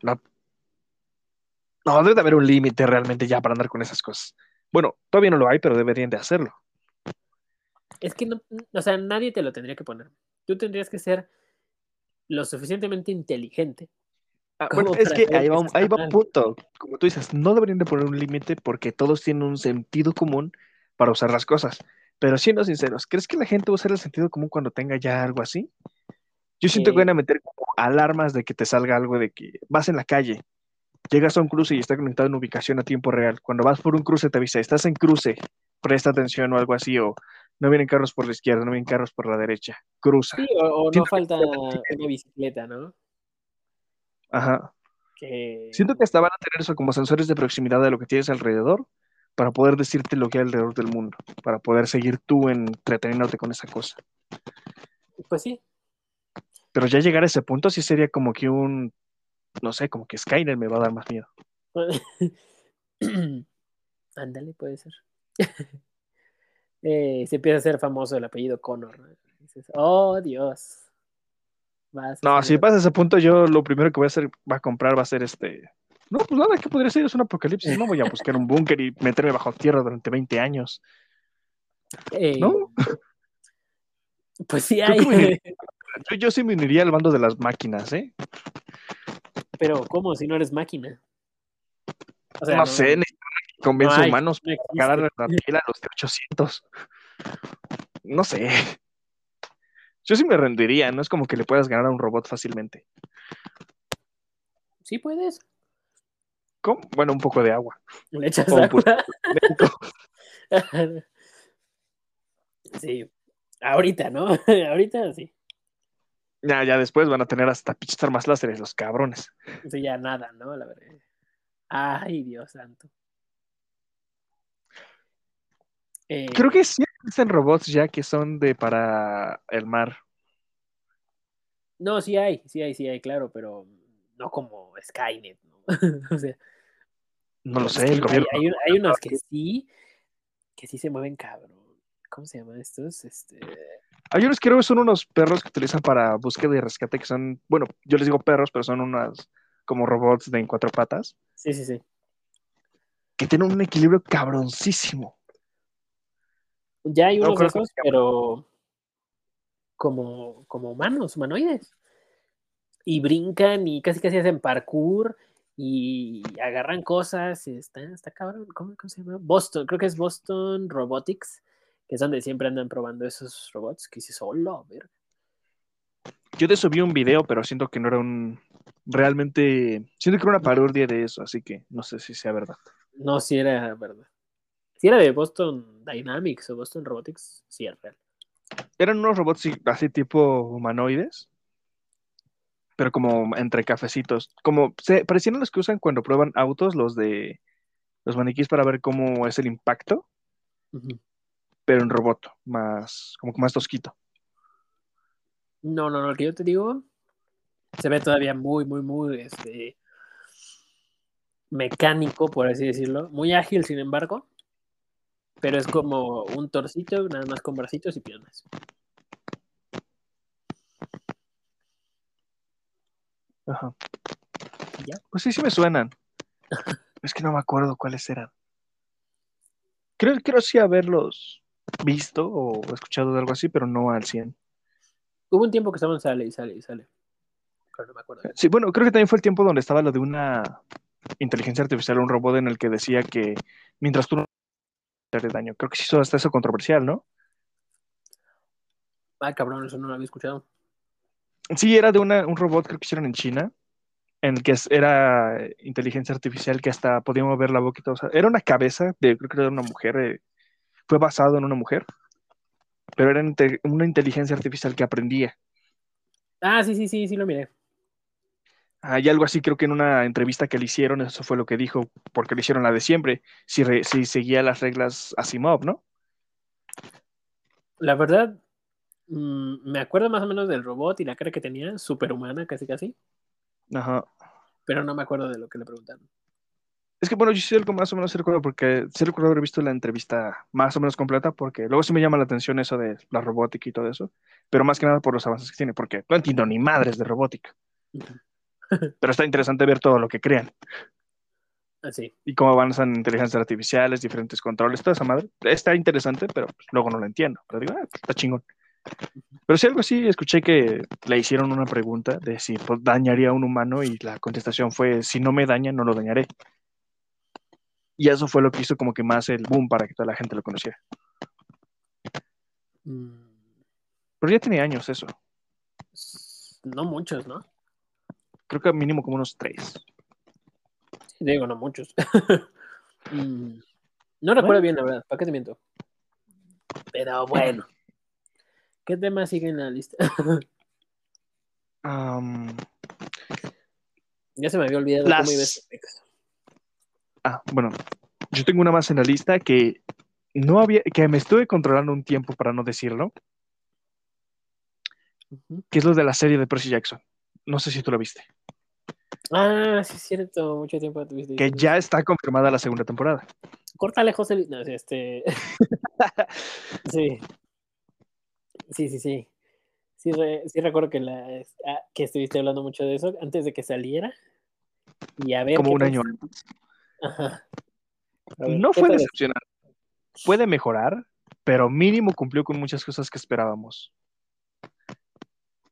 No, no debe de haber un límite realmente ya para andar con esas cosas. Bueno, todavía no lo hay, pero deberían de hacerlo. Es que no, o sea, nadie te lo tendría que poner. Tú tendrías que ser lo suficientemente inteligente. Ah, bueno, es que ahí va, un, ahí va un punto. Como tú dices, no deberían de poner un límite porque todos tienen un sentido común para usar las cosas. Pero siendo sinceros, ¿crees que la gente usa el sentido común cuando tenga ya algo así? Yo siento que van a meter como alarmas de que te salga algo de que vas en la calle, llegas a un cruce y está conectado en ubicación a tiempo real. Cuando vas por un cruce te avisa, estás en cruce, presta atención o algo así, o no vienen carros por la izquierda, no vienen carros por la derecha, cruza. Sí, o, no falta una bicicleta, ¿no? Ajá. Siento que hasta van a tener eso como sensores de proximidad de lo que tienes alrededor para poder decirte lo que hay alrededor del mundo, para poder seguir tú entreteniéndote con esa cosa. Pues sí. Pero ya llegar a ese punto sí sería como que un, no sé, como que Skynet me va a dar más miedo. Ándale, puede ser. Eh, se empieza a ser famoso el apellido Connor. oh, Dios. no, si pasa ese punto, yo lo primero que voy a hacer, va a comprar, va a ser este. No, pues nada, ¿qué podría ser? Es un apocalipsis. No voy a buscar un búnker y meterme bajo tierra durante 20 años. Eh, ¿No? Pues sí hay. Yo, yo, sí me uniría al bando de las máquinas, ¿eh? Pero, ¿cómo si no eres máquina? no, sé, convence humanos para ganar la pila a los de 800. No sé. Yo sí me rendiría, no es como que le puedas ganar a un robot fácilmente. Sí puedes. ¿Cómo? Bueno, un poco de agua. Le echas agua. sí. Ahorita, ¿no? Ahorita sí. Ya, ya después van a tener hasta pinches armas láseres, los cabrones. Sí, ya nada, ¿no? La verdad. Ay, Dios santo. Eh, Creo que sí existen robots ya que son de para el mar. No, sí hay, sí hay, sí hay, claro, pero no como Skynet, ¿no? o sea. No lo sé, el gobierno. Hay, hay, unos que sí, que sí se mueven cabrón. ¿Cómo se llaman estos? Este. Hay unos que creo que son unos perros que utilizan para búsqueda y rescate, que son, bueno, yo les digo perros, pero son unas como robots de en cuatro patas. Sí, sí, sí. Que tienen un equilibrio cabroncísimo. Ya hay unos de esos, pero como, como humanos, humanoides. Y brincan y casi casi hacen parkour y agarran cosas. Está, está cabrón. ¿Cómo, ¿Cómo, se llama? Boston, creo que es Boston Robotics que es donde siempre andan probando esos robots, que dices, hola, ver. Yo eso vi un video, pero siento que no era un. Realmente. Siento que era una parodia de eso, así que no sé si sea verdad. No, si era verdad. Si era de Boston Dynamics o Boston Robotics, sí es real. Eran unos robots así tipo humanoides, pero como entre cafecitos. Como se parecían los que usan cuando prueban autos, los de los maniquís para ver cómo es el impacto pero en robot, más, como que más tosquito. No, no, no, el que yo te digo se ve todavía muy, muy, muy este, mecánico, por así decirlo. Muy ágil, sin embargo. Pero es como un torcito, nada más con bracitos y piernas. Ajá. ¿Ya? Pues sí, sí me suenan. es que no me acuerdo cuáles eran. Creo, creo sí haberlos visto o escuchado de algo así, pero no al 100. Hubo un tiempo que estaban sale y sale y sale. Pero no me acuerdo. Sí, bueno, creo que también fue el tiempo donde estaba lo de una inteligencia artificial, un robot en el que decía que mientras tú no te daño. Creo que sí hizo hasta eso controversial, ¿no? Ay, cabrón, eso no lo había escuchado. Sí, era de una, un robot, creo que hicieron en China, en el que era inteligencia artificial que hasta podía mover la boca y todo. era una cabeza de, creo que era una mujer eh, fue basado en una mujer, pero era una inteligencia artificial que aprendía. Ah, sí, sí, sí, sí lo miré. Hay algo así, creo que en una entrevista que le hicieron, eso fue lo que dijo, porque le hicieron la de siempre, si, si seguía las reglas Asimov, ¿no? La verdad, mm, me acuerdo más o menos del robot y la cara que tenía, superhumana, casi casi, Ajá. pero no me acuerdo de lo que le preguntaron. Es que bueno, yo sí algo más o menos recuerdo porque sí recuerdo haber visto la entrevista más o menos completa porque luego sí me llama la atención eso de la robótica y todo eso, pero más que nada por los avances que tiene, porque no entiendo ni madres de robótica, pero está interesante ver todo lo que crean Así. y cómo avanzan inteligencias artificiales, diferentes controles, toda esa madre. Está interesante, pero pues, luego no lo entiendo, pero digo, ah, está chingón. Pero sí algo así, escuché que le hicieron una pregunta de si pues, dañaría a un humano y la contestación fue, si no me daña, no lo dañaré. Y eso fue lo que hizo como que más el boom para que toda la gente lo conociera. Mm, Pero ya tenía años eso. No muchos, ¿no? Creo que mínimo como unos tres. Sí, digo, no muchos. Mm, no recuerdo Bueno. bien, la verdad. ¿Para qué te miento? Pero bueno. ¿Qué tema sigue en la lista? Ya se me había olvidado Las- cómo iba. Ah, bueno, yo tengo una más en la lista que no había, que me estuve controlando un tiempo para no decirlo, que es lo de la serie de Percy Jackson. No sé si tú lo viste. Ah, sí, es cierto. Mucho tiempo tuviste Que ya está confirmada la segunda temporada. Córtale, José. Luis. No, este. sí. Sí, sí, sí. Sí, re- sí recuerdo que, la, ah, que estuviste hablando mucho de eso antes de que saliera. Y a ver. Como un año Ajá. A ver, No ¿qué fue decepcionante. Puede mejorar, pero mínimo cumplió con muchas cosas que esperábamos.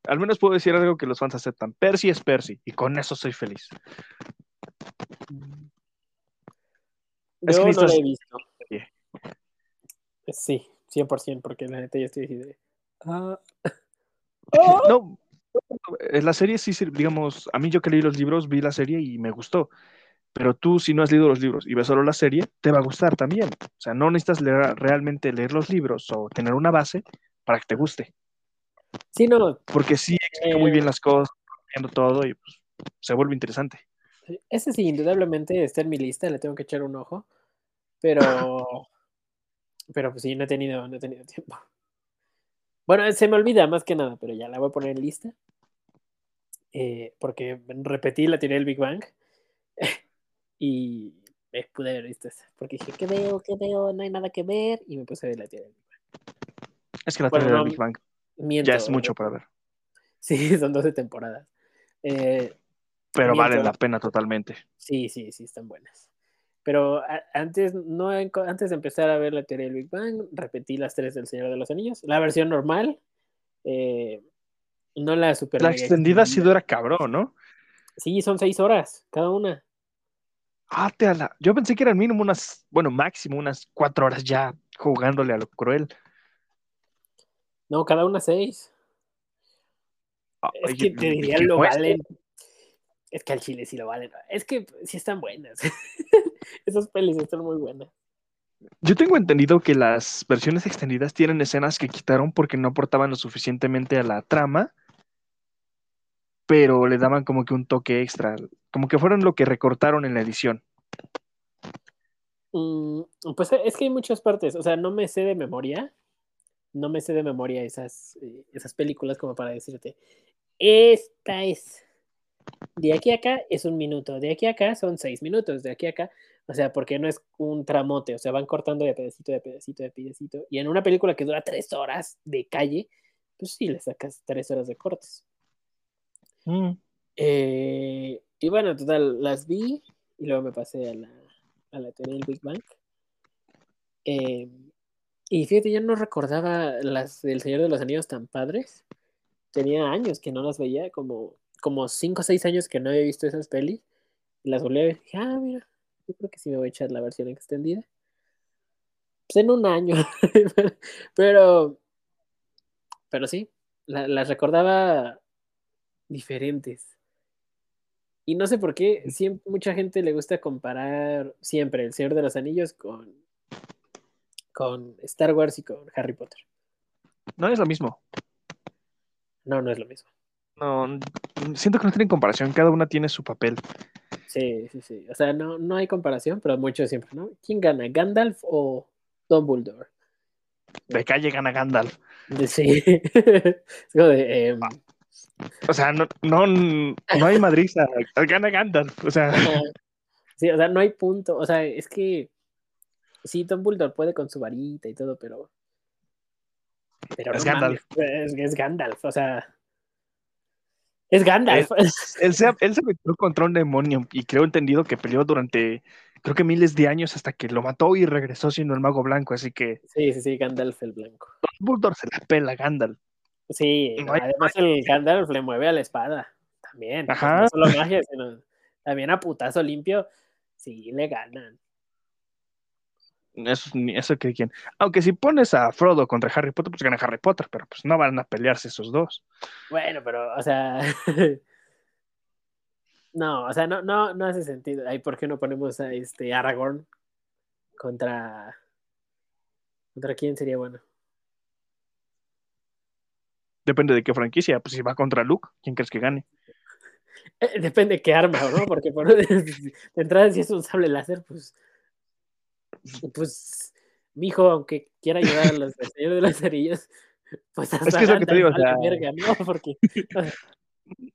Al menos puedo decir algo que los fans aceptan. Percy es Percy, y con eso soy feliz. Es que Yo no la he visto. serie. Sí, 100%, porque la neta ya estoy así de. Ah. No, eh, la serie sí, digamos, a mí yo que leí los libros, vi la serie y me gustó. Pero tú, si no has leído los libros y ves solo la serie, te va a gustar también. O sea, no necesitas leer- realmente leer los libros o tener una base para que te guste. Sí, no, Porque sí explica muy Eh. bien las cosas, viendo todo y pues, se vuelve interesante. ese sí, indudablemente está en mi lista, le tengo que echar un ojo. Pero. Pero pues sí, no he tenido, no he tenido tiempo. Bueno, se me olvida más que nada, pero ya la voy a poner en lista. Eh, porque repetí la teoría del Big Bang. y pude haber visto. Porque dije, ¿qué veo? ¿Qué veo? No hay nada que ver. Y me puse a ver la teoría del Big Bang. Es que la Bueno, teoría no, del Big Bang Miento, ya es mucho para ver. Sí, son 12 temporadas. Eh, Pero Miento. vale la pena totalmente. Sí, sí, sí, están buenas. Pero antes, no, antes de empezar a ver la teoría del Big Bang, repetí las tres del Señor de los Anillos. La versión normal, eh, no la super La extendida sí dura cabrón, ¿no? Sí, son seis horas cada una. Ah, te a la- Yo pensé que eran mínimo unas, bueno, máximo unas cuatro horas ya jugándole a lo cruel. No, cada una seis. Es Ay, que te diría lo valen. Es que al chile sí lo valen. Es que sí están buenas. Esas pelis están muy buenas. Yo tengo entendido que las versiones extendidas tienen escenas que quitaron porque no aportaban lo suficientemente a la trama, pero le daban como que un toque extra, como que fueron lo que recortaron en la edición. Mm, pues es que hay muchas partes. O sea, no me sé de memoria. No me sé de memoria esas, eh, esas películas como para decirte. Esta es. De aquí a acá es un minuto. De aquí a acá son seis minutos. De aquí a acá. O sea, porque no es un tramote. O sea, van cortando de pedacito, de pedacito, de pedacito. Y en una película que dura tres horas de calle, pues sí le sacas tres horas de cortes. Mm. Eh, y bueno, total, las vi y luego me pasé a la, a la teoría del Big Bang. Eh, y fíjate, yo no recordaba las del Señor de los Anillos tan padres. Tenía años que no las veía, como, como cinco o seis años que no había visto esas pelis. Y las volví a ver. Dije, ah, mira, yo creo que sí me voy a echar la versión extendida. Pues en un año. pero, pero sí, la- las recordaba diferentes. Y no sé por qué, siempre, mucha gente le gusta comparar siempre El Señor de los Anillos con, con Star Wars y con Harry Potter. No es lo mismo. No, no es lo mismo. No, siento que no tienen comparación, cada una tiene su papel. Sí, sí, sí. O sea, no, no hay comparación, pero muchos siempre, ¿no? ¿Quién gana, Gandalf o Dumbledore? de calle gana Gandalf. Sí. Es como de, em, O sea, no, no, no hay madriza, gana Gandalf. O sea. Sí, o sea, no hay punto. O sea, es que sí, Dumbledore puede con su varita y todo, pero. Pero Es no Gandalf. mames, es, es Gandalf, o sea. Es Gandalf. él se, él se metió contra un demonio y creo entendido que peleó durante, creo que miles de años hasta que lo mató y regresó siendo el mago blanco. Así que Sí, sí, sí, Gandalf el blanco. Dumbledore se la pela Gandalf. Sí, No además el Gandalf le mueve a la espada. También. Ajá. No solo magia, sino también a putazo limpio. Sí, le ganan. Eso, eso que quién. Aunque si pones a Frodo contra Harry Potter, pues gana Harry Potter, pero pues no van a pelearse esos dos. Bueno, pero, o sea. no, o sea, no, no, no hace sentido. Ay, ¿por qué no ponemos a este Aragorn contra. ¿Contra quién sería bueno? Depende de qué franquicia. Pues si va contra Luke, ¿quién crees que gane? Eh, depende qué arma, ¿no? Porque por, de entrada, si es un sable láser, pues. Pues. Mi hijo, aunque quiera ayudar a los del Señor de los Anillos, pues hasta que es lo que te digo, o Gandalf vale sea- verga, ¿no? Porque.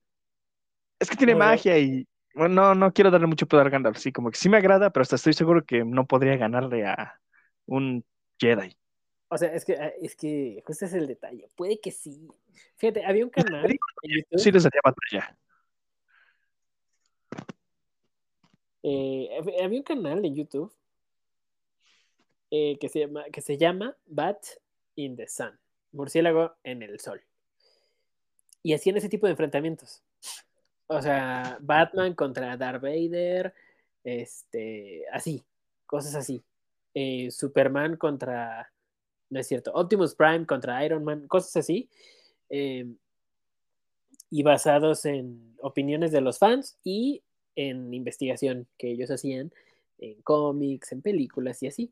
Es que tiene magia y. Bueno, no, no quiero darle mucho poder a Gandalf. Sí, como que sí me agrada, pero hasta estoy seguro que no podría ganarle a un Jedi. O sea, es que, ah, es que justo es el detalle. Puede que sí. Fíjate, había un canal. Sí les daría batalla. eh, hab- había un canal en YouTube eh, que, se llama, que se llama Bat in the Sun. Murciélago en el sol. Y hacían ese tipo de enfrentamientos. O sea, Batman contra Darth Vader. Este. Así. Cosas así. Eh, Superman contra. No es cierto. Optimus Prime contra Iron Man. Cosas así. Eh, y basados en opiniones de los fans y en investigación que ellos hacían en cómics, en películas y así.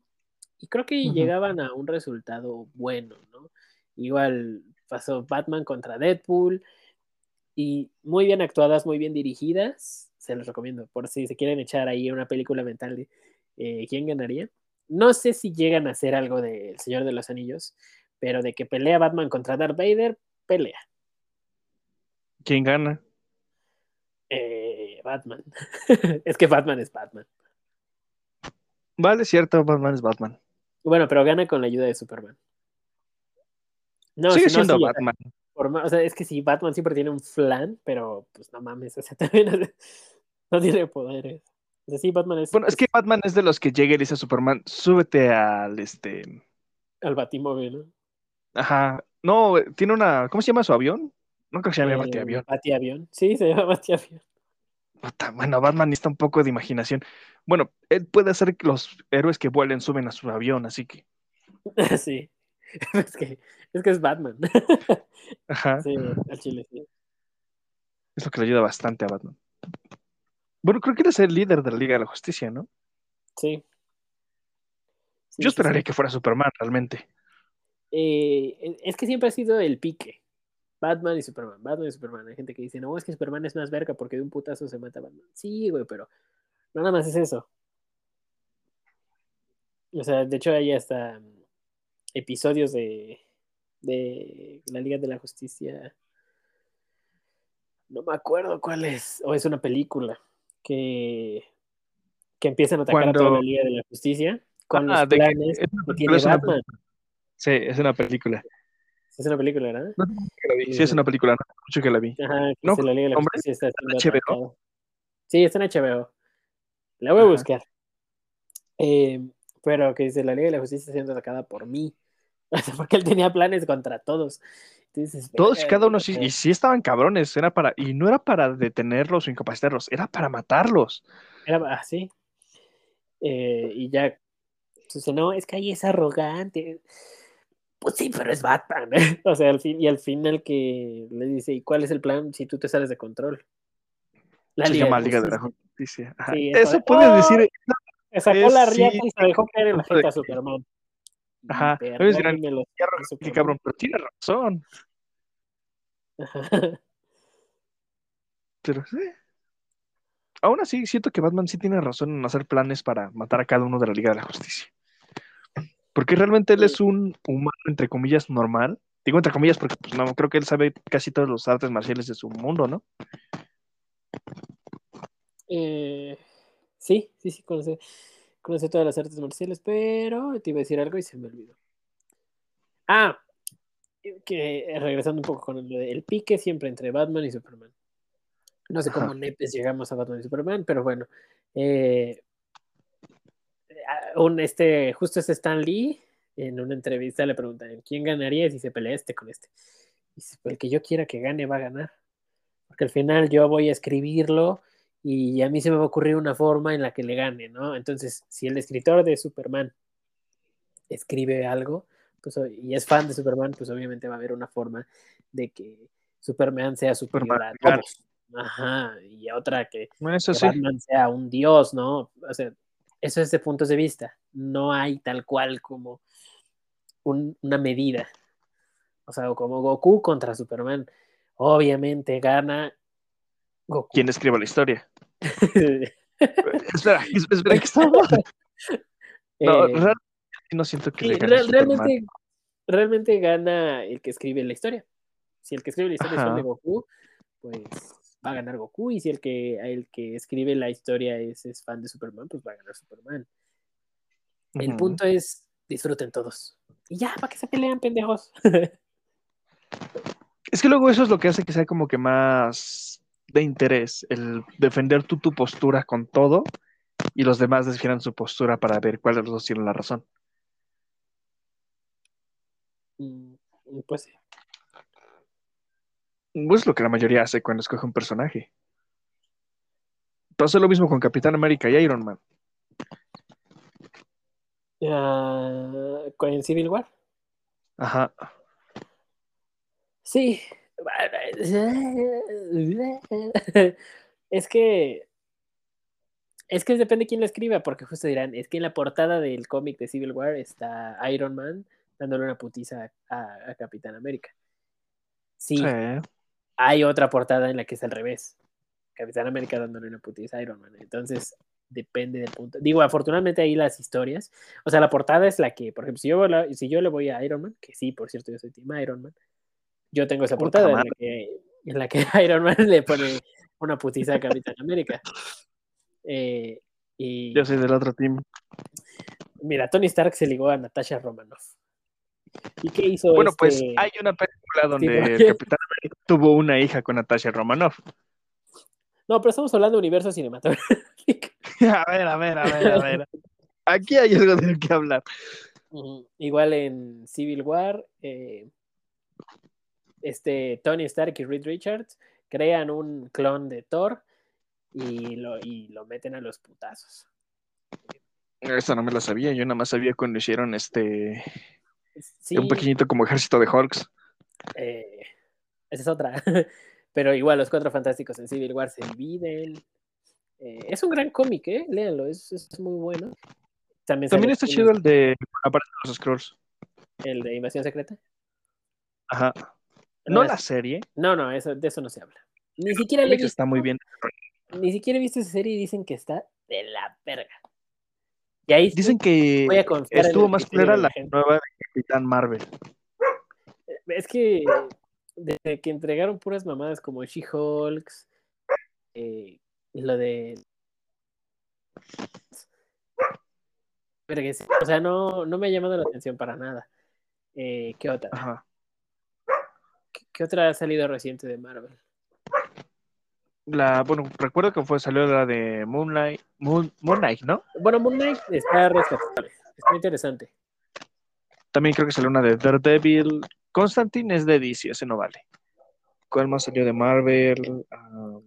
Y creo que llegaban a un resultado bueno, ¿no? Igual pasó Batman contra Deadpool y muy bien actuadas, muy bien dirigidas. Se los recomiendo por si se quieren echar ahí una película mental de eh, quién ganaría. No sé si llegan a hacer algo de El Señor de los Anillos, pero de que pelea Batman contra Darth Vader, pelea. ¿Quién gana? Eh, Batman. es que Batman es Batman. Vale, cierto, Batman es Batman. Bueno, pero gana con la ayuda de Superman. No, Sigue si no, siendo sí, Batman. por o sea, es que sí, Batman siempre tiene un flan, pero pues no mames, o sea, también no tiene poderes. O sea, sí, Batman es, Bueno, es que Batman es de los que llega y dice a Superman, súbete al este. al Batimóvil, ¿no? Ajá. No, tiene una. ¿Cómo se llama su avión? No creo que se llame El Batiavión. Batiavión. Sí, se llama Batiavión. Puta, Bueno, Batman necesita un poco de imaginación. Bueno, él puede hacer que los héroes que vuelen suben a su avión, así que. sí. Es que, es que es Batman. Ajá. sí, al chile, sí. Es lo que le ayuda bastante a Batman. Bueno, creo que él es el líder de la Liga de la Justicia, ¿no? Sí. Sí, Yo esperaría sí. que fuera Superman, realmente. Eh, es que siempre ha sido el pique. Batman y Superman, Batman y Superman. Hay gente que dice, no, es que Superman es más verga porque de un putazo se mata a Batman. Sí, güey, pero no nada más es eso. O sea, de hecho hay hasta mm, episodios de, de la Liga de la Justicia. No me acuerdo cuál es. O es una película que, que empiezan a atacar a Cuando- toda la Liga de la Justicia con Ah, los de planes es una que tiene es una Batman. Sí, es una película. Es una película, ¿verdad? No que la vi. Sí, es una película, no mucho que la vi. Ajá, que No, se la Liga de la hombre, Justicia está siendo ¿está en HBO? atacada. Sí, está en HBO. La voy a Ajá. buscar. Eh, pero que dice la Liga de la Justicia está siendo atacada por mí. Porque él tenía planes contra todos. Entonces, Todos y verga, cada uno sí, y sí estaban cabrones, era para, y no era para detenerlos o incapacitarlos, era para matarlos. Era así. Eh, y ya. Dice, no, es que ahí es arrogante. Pues sí, pero es Batman. ¿eh? O sea, al fin, y al final que le dice, ¿y cuál es el plan si tú te sales de control? La Se Liga llama de Liga de la Justicia. Sí, eso Eso de- puedes ¡Oh! decir, Se sacó la sí, riata y se dejó caer en la jeta a Superman. Ajá, Y ellos dirán, perdónenme los- "Qué los arrogante, Superman. cabrón, pero tiene razón. Ajá. Pero sí. Aún así, siento que Batman sí tiene razón en hacer planes para matar a cada uno de la Liga de la Justicia. Porque realmente él es un humano, entre comillas, normal. Digo entre comillas porque pues, no creo que él sabe casi todos los artes marciales de su mundo, ¿no? Eh, sí, sí, sí, conoce, conoce todas las artes marciales, pero te iba a decir algo y se me olvidó. Ah, que regresando un poco con el, el pique siempre entre Batman y Superman. No sé cómo nepes llegamos a Batman y Superman, pero bueno. Eh, un, este, justo este Stan Lee, en una entrevista le preguntan quién ganaría si se pelea este con este. Y dice, "Pues el que yo quiera que gane va a ganar. Porque al final yo voy a escribirlo y a mí se me va a ocurrir una forma en la que le gane, ¿no? Entonces, si el escritor de Superman escribe algo pues, y es fan de Superman, pues obviamente va a haber una forma de que Superman sea superior Superman a todos. Ajá, y otra que, Eso que sí. Batman sea un dios, ¿no? O sea, eso es de puntos de vista. No hay tal cual como un- una medida. O sea, como Goku contra Superman. Obviamente gana Goku. ¿Quién escribe la historia? espera, es- espera, que está No, Eh, no siento que sí, le gane real- Superman. realmente, realmente gana el que escribe la historia. Si el que escribe la historia es Ajá. de Goku, pues va a ganar Goku. Y si el que, el que escribe la historia es, es fan de Superman, pues va a ganar Superman. El punto es disfruten todos. Y ya, para que se pelean, pendejos. Es que luego eso es lo que hace que sea como que más de interés, el defender tú tu postura con todo y los demás defieran su postura para ver cuál de los dos tiene la razón. Pues sí. Pues es lo que la mayoría hace cuando escoge un personaje. Pasó lo mismo con Capitán América y Iron Man. Ah, ¿En Civil War? Ajá. Sí. Es que. Es que depende quién lo escriba, porque justo dirán, es que en la portada del cómic de Civil War está Iron Man dándole una putiza a, a Capitán América. Sí, Sí. hay otra portada en la que es al revés. Capitán América dándole una putiza a Iron Man. Entonces, depende del punto. Digo, afortunadamente ahí las historias. O sea, la portada es la que, por ejemplo, si yo, la- si yo le voy a Iron Man, que sí, por cierto, yo soy Team Iron Man, yo tengo esa Puta portada en la, que, en la que Iron Man le pone una putiza a Capitán América. Eh, y Yo soy del otro team. mira, Tony Stark se ligó a Natasha Romanoff. ¿Y qué hizo Bueno, pues este- hay una película donde el? Capitán América tuvo una hija con Natasha Romanoff. No, pero estamos hablando de universo cinematográfico. A ver, a ver, a ver, a ver. Aquí hay algo de lo que hablar. Igual en Civil War, eh, este Tony Stark y Reed Richards crean un clon de Thor y lo, y lo meten a los putazos. Esta no me la sabía, yo nada más sabía cuando hicieron este Sí, un pequeñito como ejército de Hulks. eh, esa es otra. Pero igual los cuatro fantásticos en Civil War se dividen. Eh, es un gran cómic, ¿eh? Léanlo, es, es muy bueno. También, También está chido el de aparecen los scrolls. el de Invasión Secreta. Ajá. No la serie. No, no, eso, de eso no se habla. Ni siquiera le está muy bien. Ni siquiera he visto esa serie y dicen que está de la verga. Y ahí Dicen que voy a estuvo más clara la gente. nueva de Capitán Marvel. Es que desde que entregaron puras mamadas como She-Hulks, eh, lo de. Verga, sí, O sea, no, no me ha llamado la atención para nada. Eh, ¿Qué otra? Ajá. ¿Qué, qué otra ha salido reciente de Marvel? La, bueno, recuerdo que fue, salió la de Moonlight, Moon, Moon Knight, ¿no? Bueno, Moon Knight está rescatable. Está interesante. También creo que salió una de Daredevil. Constantine es de DC, ese no vale. ¿Cuál más salió de Marvel? Ah,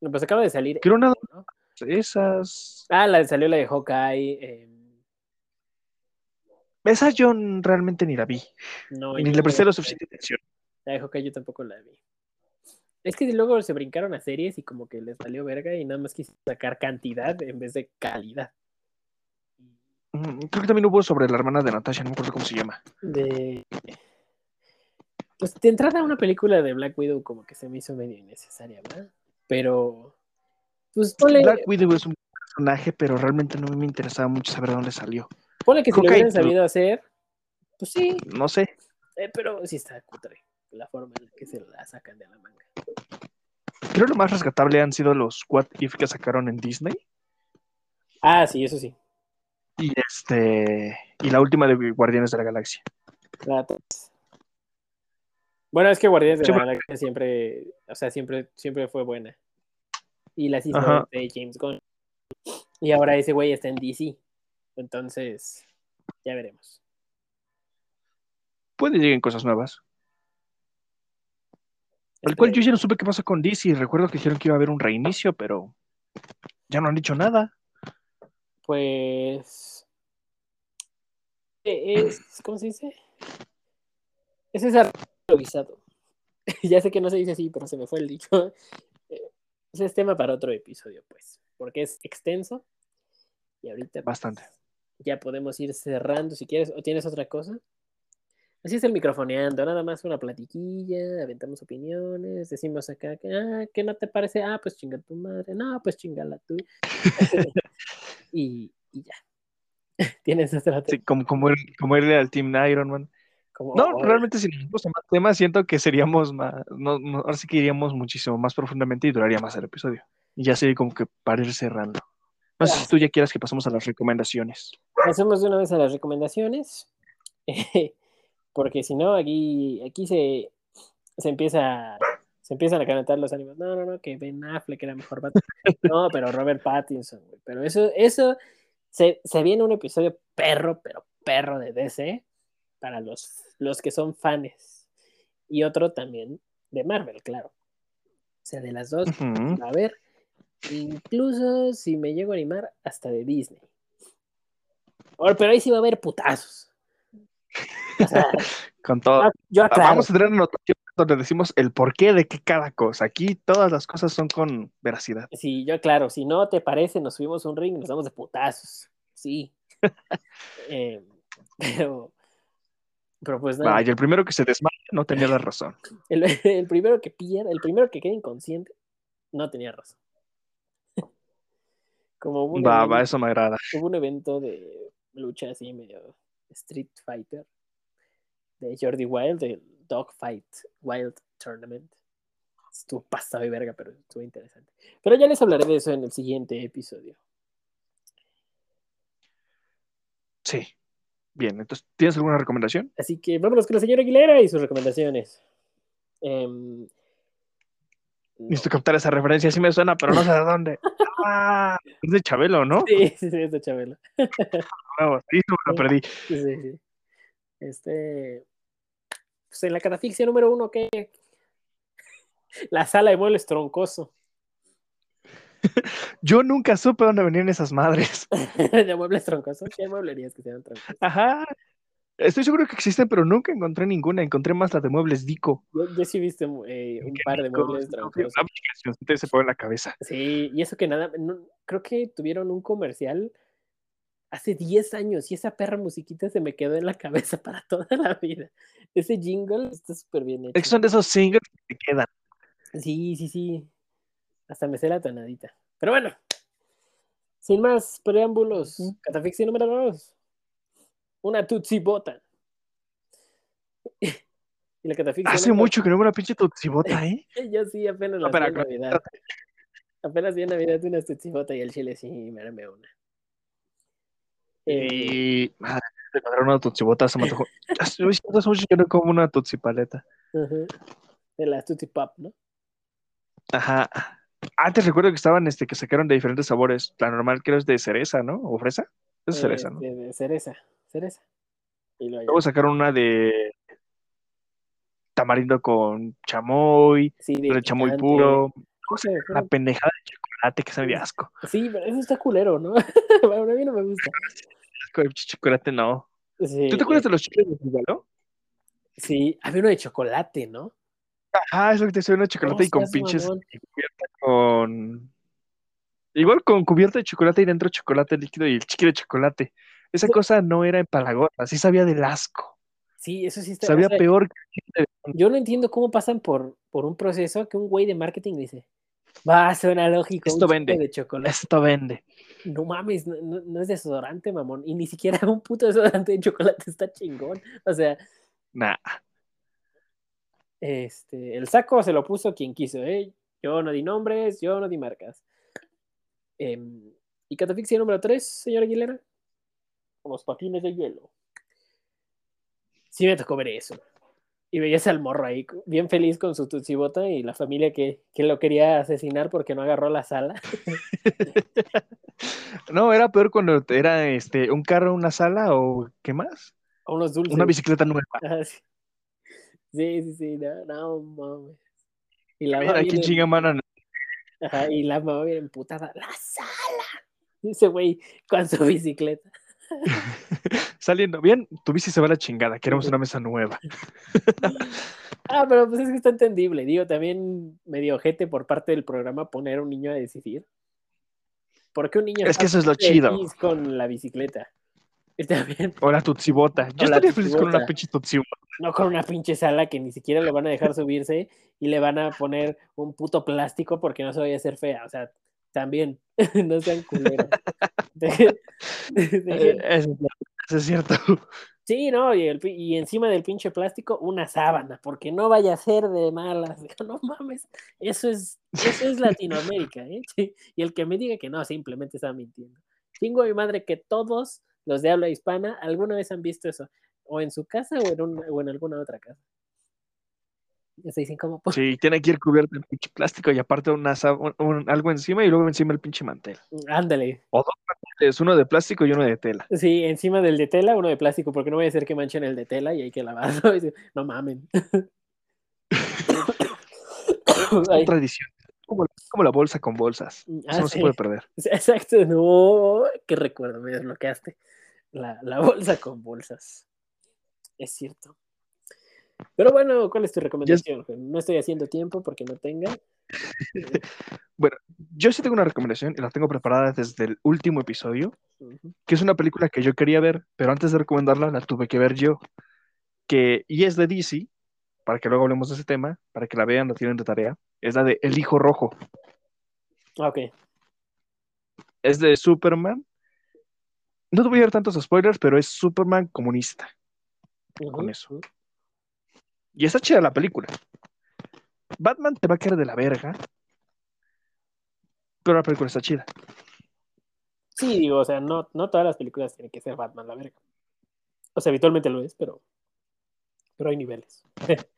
Pues acaba de salir. quiero una ¿no? de esas. Ah, la salió la de Hawkeye. eh, Esa yo realmente ni la vi. no, Ni le no presté la- suficiente atención. La de Hawkeye yo tampoco la vi. Es que luego se brincaron a series y como que les valió verga y nada más quise sacar cantidad en vez de calidad. Mm, Creo que también hubo sobre la hermana de Natasha, no me acuerdo cómo se llama. De... Pues de entrada una película de Black Widow como que se me hizo medio innecesaria, ¿verdad? Pero... Pues ponle... Black Widow es un personaje, pero realmente no me interesaba mucho saber de dónde salió. Pone que si lo hubieran sabido hacer, pues sí, No sé. eh, pero sí está cutre la forma en la que se la sacan de la manga. Creo lo más rescatable han sido los What If que sacaron en Disney. Ah, sí, eso sí. Y este. Y la última de Guardianes de la Galaxia. La. Bueno, es que Guardianes de la Galaxia siempre, o sea, siempre, siempre fue buena. Y las hizo Ajá. de James Gunn. Y ahora ese güey está en DC. Entonces, ya veremos. Puede lleguen cosas nuevas. El cual yo ya no supe qué pasó con DC. Recuerdo que dijeron que iba a haber un reinicio, pero ya no han dicho nada. Pues. eh, Es, ¿Cómo se dice? Es ese improvisado. ya sé que no se dice así, pero se me fue el dicho. Ese es tema para otro episodio, pues. Porque es extenso. Y ahorita. pues, Bastante. Ya podemos ir cerrando si quieres. ¿O tienes otra cosa? Así es el microfoneando, nada más una platiquilla, aventamos opiniones, decimos acá que, ah, ¿qué no te parece? Ah, pues chinga tu madre, no, pues chingala tú. y, y ya. Tienes otra Sí, como, como, ir- como irle al Team Iron Man. como, No, oh, realmente si nos más temas, siento que seríamos más, no, no, ahora sí que iríamos muchísimo más profundamente y duraría más el episodio. Y ya sería como que para ir cerrando. No sé si tú ya quieras que pasemos a las recomendaciones. Pasemos de una vez a las recomendaciones. Porque si no, aquí, aquí se, se empieza. Se empiezan a calentar los ánimos. No, no, no, que Ben Affleck era mejor Batman. No, pero Robert Pattinson, güey. Pero eso, eso se, se viene un episodio perro, pero perro de DC para los, los que son fans. Y otro también de Marvel, claro. O sea, de las dos Ujú. a ver. Incluso si me llego a animar, hasta de Disney. Pero ahí sí va a haber putazos. O sea, Con todo. yo- yo aclaro. Vamos a tener anotaciones donde decimos el porqué de qué cada cosa. Aquí todas las cosas son con veracidad. Sí, yo aclaro. Si no te parece, nos subimos a un ring y nos damos de putazos. Sí. Eh, pero, pero pues nada. Vaya, el primero que se desmaya no tenía la razón. El, el primero que pierda, el primero que quede inconsciente, no tenía razón. Como un, Va, evento, va, eso me agrada. hubo un evento de lucha así medio Street Fighter de Jordi Wild, el Dogfight Wild Tournament. Estuvo pasado y verga, pero estuvo interesante. Pero ya les hablaré de eso en el siguiente episodio. Sí. Bien, entonces, ¿tienes alguna recomendación? Así que vámonos con la señora Aguilera y sus recomendaciones. Em, no. Necesito captar esa referencia, sí me suena, pero no sé de dónde. Ah, es de Chabelo, ¿no? Sí, sí, sí, es de Chabelo. Bravo, sí, me lo perdí. Sí, sí. Este. Pues en la catafixia número uno, ¿qué? La sala de muebles troncoso. Yo nunca supe dónde venían esas madres. de muebles troncosos. ¿Qué mueblerías que sean troncosos? Ajá. Estoy seguro que existen, pero nunca encontré ninguna. Encontré más la de muebles Dico. Yo, yo sí viste eh, un par de muebles troncosos. Una canción se pone en la cabeza. Sí, y eso que nada, no- creo que tuvieron un comercial hace 10 años y esa perra musiquita se me quedó en la cabeza para toda la vida. Ese jingle está súper bien hecho. Es que son de esos singles que te quedan. Sí, sí, sí. Hasta me sé la tonadita. Pero bueno, sin más preámbulos, Ujú. catafixia número 2. Una Tutsi Bota. y la catafixia Hace número- mucho que no veo una pinche tutsibota, ¿eh? Yo sí, apenas No, la vi pero en Navidad. Apenas vi en Navidad una Tutsi Bota y el chile sí me una. Eh, Y. Madre, encontrar una tutsibota se me antojó. Que no como una tutsipaleta. ujú. De las Tutsi Pop, ¿no? Ajá. Antes recuerdo que estaban, este, que sacaron de diferentes sabores. La normal creo es de cereza, ¿no? ¿O fresa? Es cereza, ¿no? Este, de cereza, cereza. Y luego sacaron una de tamarindo con chamoy, sí, de chamoy puro. No sé, Una pendejada de chocolate que sabe de asco. Sí, pero eso está culero, ¿no? bueno, a mí no me gusta. De chocolate, no. Sí, ¿Tú te acuerdas eh, de los chicles de Figalo? Sí, había uno de chocolate, ¿no? Ajá, eso que te suena chocolate y con pinches y cubierta con. Igual con cubierta de chocolate y dentro chocolate líquido y el chicle de chocolate. Esa Sí. cosa no era empalagosa, así sabía del asco. Sí, eso sí está. o Sabía sea, peor que Yo no entiendo cómo pasan por, por un proceso que un güey de marketing dice, Va, suena lógico. Esto un vende. de chocolate. Esto vende. No mames, no, no- no es desodorante, mamón. Y ni siquiera un puto desodorante de chocolate está chingón. O sea, Nah. este, el saco se lo puso quien quiso, ¿eh? Yo no di nombres, yo no di marcas. Em, ¿Y catafixia número 3, señora Aguilera? Los patines de hielo. Sí me tocó ver eso. Y veías al morro ahí, bien feliz con su tutsibota y la familia que, que lo quería asesinar porque no agarró la sala. No, era peor cuando era este un carro, una sala o ¿qué más? Unos dulces. Una bicicleta nueva. Ah, sí. sí, sí, sí, no, no mames. Y la Mira, mamá aquí chinga mano. Ajá, y la mamá viene emputada. ¡La sala! Ese güey con su bicicleta. Saliendo bien, tu bici se va a la chingada. Queremos una mesa nueva. Ah, pero pues es que está entendible. Digo, también medio ojete por parte del programa poner a un niño a decidir. ¿Por qué un niño Es que eso es lo feliz chido. con la bicicleta? Está bien, O la tutsibota. Yo estaría feliz con una pinche tutsibota. no con una pinche sala que ni siquiera le van a dejar subirse y le van a poner un puto plástico porque no se vaya a hacer fea. O sea, también, no sean culeros. Eh, Eso, es cierto, eso es cierto. Sí, no, y, el pi- y encima del pinche plástico una sábana, porque no vaya a ser de malas. No mames, eso es, eso es Latinoamérica, ¿eh? Sí, Y el que me diga que no, simplemente está mintiendo. Chingo a mi madre que todos los de habla hispana alguna vez han visto eso, o en su casa o en, un- o en alguna otra casa. Se dicen como, pues, Sí, tiene que ir cubierto en pinche plástico y aparte una, un- un- algo encima y luego encima el pinche mantel. ándale. O dos manteles, uno de plástico y uno de tela. Sí, encima del de tela, uno de plástico, porque no voy a hacer que manchen el de tela y hay que lavarlo. No mamen. Ay. Tradición. Como, como la bolsa con bolsas. Ah, Eso no se puede perder. Exacto, no, qué recuerdo, me desbloqueaste. La, la bolsa con bolsas. Es cierto. Pero bueno, ¿cuál es tu recomendación? No estoy haciendo tiempo porque no tenga. Yo sí tengo una recomendación y la tengo preparada desde el último episodio, que es una película que yo quería ver, pero antes de recomendarla la tuve que ver yo. Que, y es de DC, para que luego hablemos de ese tema, para que la vean, la tienen de tarea. Es la de El Hijo Rojo. Ah, Ok. Es de Superman. No te voy a dar tantos spoilers, pero es Superman comunista. Con eso. Y está chida la película. Batman te va a caer de la verga, pero la película está chida. Sí, digo, o sea, no, no todas las películas tienen que ser Batman, la verga. O sea, habitualmente lo es, pero, pero hay niveles.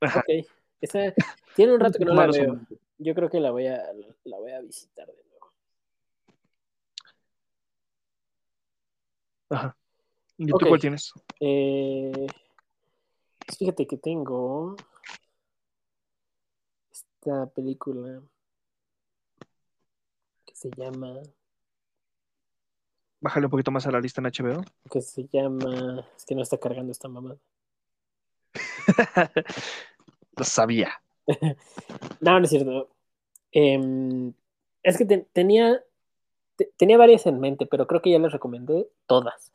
Ajá. ok. Esa, tiene un rato que no la veo. Yo creo que la voy a, la voy a visitar de nuevo. Ajá. ¿Y tú cuál tienes? Eh, fíjate que tengo esta película que se llama, Bájale un poquito más a la lista en HBO. que se llama, es que no está cargando esta mamá. Lo sabía. No, no es cierto. Em, es que te- tenía, te- tenía varias en mente, pero creo que ya las recomendé todas.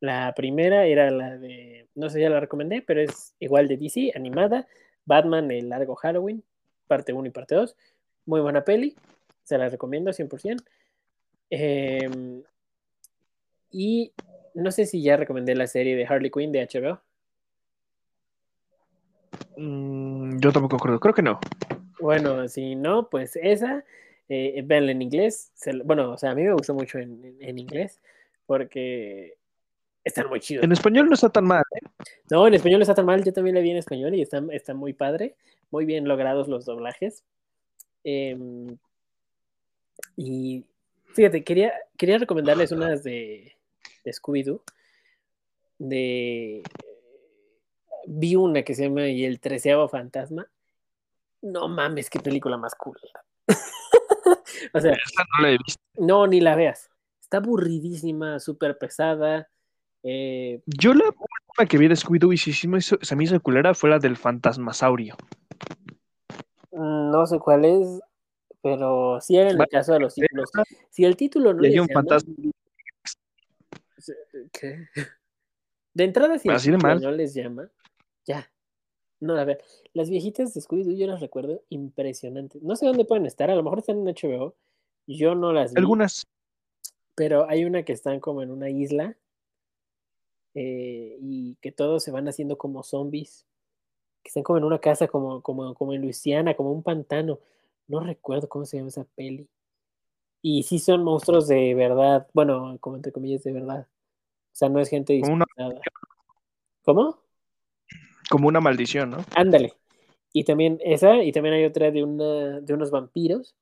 La primera era la de, no sé si ya la recomendé, pero es igual de DC, animada, Batman, el largo Halloween, parte 1 y parte 2. Muy buena peli, se la recomiendo 100%. Em, y no sé si ya recomendé la serie de Harley Quinn de HBO. Mm, yo tampoco creo. Creo que no. Bueno, si no, pues esa, eh, véanla en inglés. Se bueno, o sea, a mí me gustó mucho en, en- en inglés porque están muy chidos. En español no está tan mal. ¿eh? No, en español no está tan mal, yo también la vi en español y está, está muy padre, muy bien logrados los doblajes. Em, y fíjate, quería, quería recomendarles unas de, de Scooby-Doo. De... Vi una que se llama Y el treceavo fantasma. No mames, qué película más cool. o sea, Esa no la he visto. no, ni la veas. Está aburridísima, súper pesada. Eh, Yo la última que vi de Scooby-Doo y sí, sí me hizo- se me hizo culera fue la del fantasmasaurio. No sé cuál es, pero sí era en el caso de los títulos. Si el título no Le dio un llama, fantasma. ¿qué? De entrada, si el Así título no les llama, ya. No, a ver, las viejitas de Scooby-Doo yo las recuerdo impresionantes. No sé dónde pueden estar, a lo mejor están en HBO. Yo no las vi, Algunas, pero hay una que están como en una isla eh, y que todos se van haciendo como zombies, que están como en una casa como, como, como en Luisiana, como un pantano. No recuerdo cómo se llama esa peli. Y sí son monstruos de verdad, bueno, como entre comillas de verdad. O sea, no es gente una- disfrazada. ¿Cómo? como una maldición, ¿no? Ándale. Y también esa, y también hay otra de, una, de unos vampiros,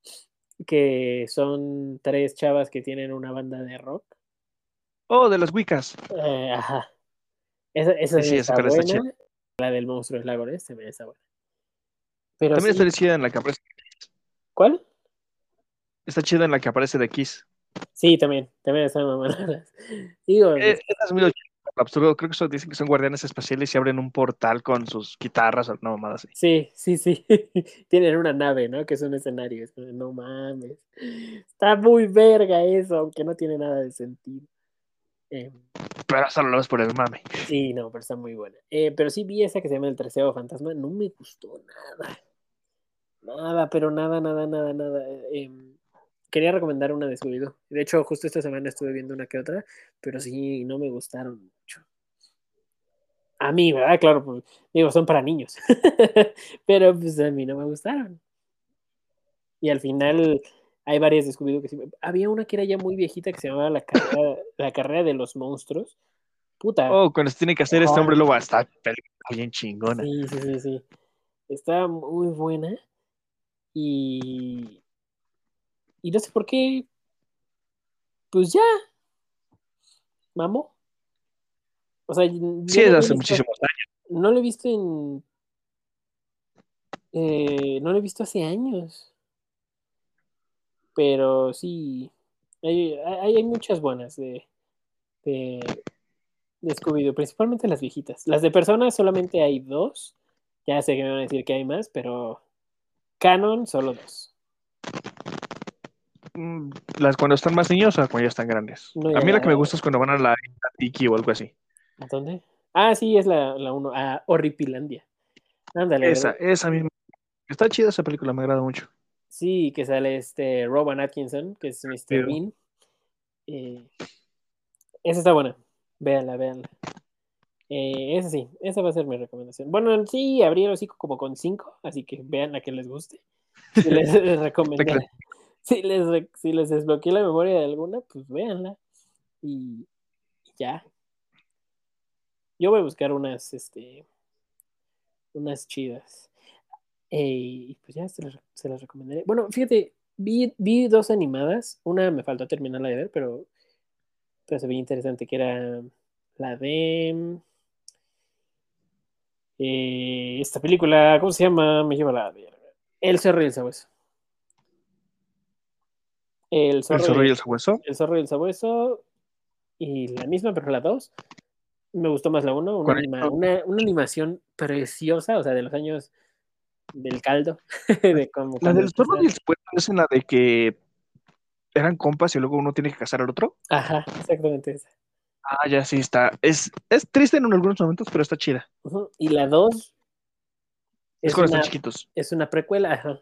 que son tres chavas que tienen una banda de rock. Oh, de las Wiccas. Eh, ajá. Esa, esa Sí, sí, esa está. La del monstruo del lago Ness también está buena. Pero También sí, está chida en la que aparece. ¿Cuál? Está chida en la que aparece de Kiss. Sí, también. También están mamadas. Digo, Eh, es muy absurdo. Creo que eso dicen que son guardianes espaciales y abren un portal con sus guitarras o no mamadas así. sí, sí, sí. Tienen una nave, ¿no? Que es un escenario. No mames. Está muy verga eso, aunque no tiene nada de sentido. Eh, Pero solo lo ves por el mame. Sí, no, pero está muy buena. Eh, pero sí vi esa que se llama El Treceavo Fantasma. No me gustó nada. Nada, pero nada, nada, nada, nada. Eh, quería recomendar una de Scooby-Doo. De hecho, justo esta semana estuve viendo una que otra, pero sí, no me gustaron mucho. A mí, ¿verdad? Claro, pues, digo, son para niños. pero pues a mí no me gustaron. Y al final hay varias de Scooby-Doo que sí. Había una que era ya muy viejita que se llamaba La Carrera, la carrera de los Monstruos. Puta. Oh, cuando se tiene que hacer este Ajá. hombre lobo, está bien chingona. Sí, sí, sí, sí. Está muy buena. Y. Y no sé por qué. Pues ya. Mamó. O sea, Sí, no es hace visto- muchísimos años. No lo he visto en. eh, no lo he visto hace años. Pero sí. Hay, hay, hay muchas buenas de. de, de Scooby-Doo, principalmente las viejitas. Las de personas solamente hay dos. Ya sé que me van a decir que hay más, pero canon solo dos. Mm, Las cuando están más niños o cuando ya están grandes. No, a mí la que me gusta es cuando van a la Tiki o algo así. ¿A dónde? Ah, sí, es la, la uno. Ah, Horripilandia. Ándale. Esa, esa misma. Está chida esa película, me agrada mucho. Sí, que sale este Rowan Atkinson, que es Mr. Pero- Bean. Eh, esa está buena. Véanla, véanla. Eh, esa sí, esa va a ser mi recomendación. Bueno, sí, abrí el hocico como con cinco, así que vean la que les guste. Si les, les recomendé. Si les, re- si les desbloqueé la memoria de alguna, pues véanla. Y, y ya. Yo voy a buscar unas, este, unas chidas. Eh, y pues ya se las, se las recomendaré. Bueno, fíjate, vi, vi dos animadas. Una me faltó terminarla de ver, pero, pero se veía interesante, que era la de... eh, esta película, ¿cómo se llama? Me lleva la. El zorro y el sabueso. El zorro, El zorro y el sabueso. el zorro y el sabueso. Y la misma, pero la dos. Me gustó más la uno. Una, ¿Cuál? anima- una, una animación preciosa, o sea, de los años del caldo. de como La del zorro y el sabueso es en la de que eran compas y luego uno tiene que casar al otro. Ajá, exactamente esa. Ah, ya sí está. Es, es triste en algunos momentos, pero está chida. Y la dos Es, es, cuando una, están chiquitos. es una precuela. Ajá.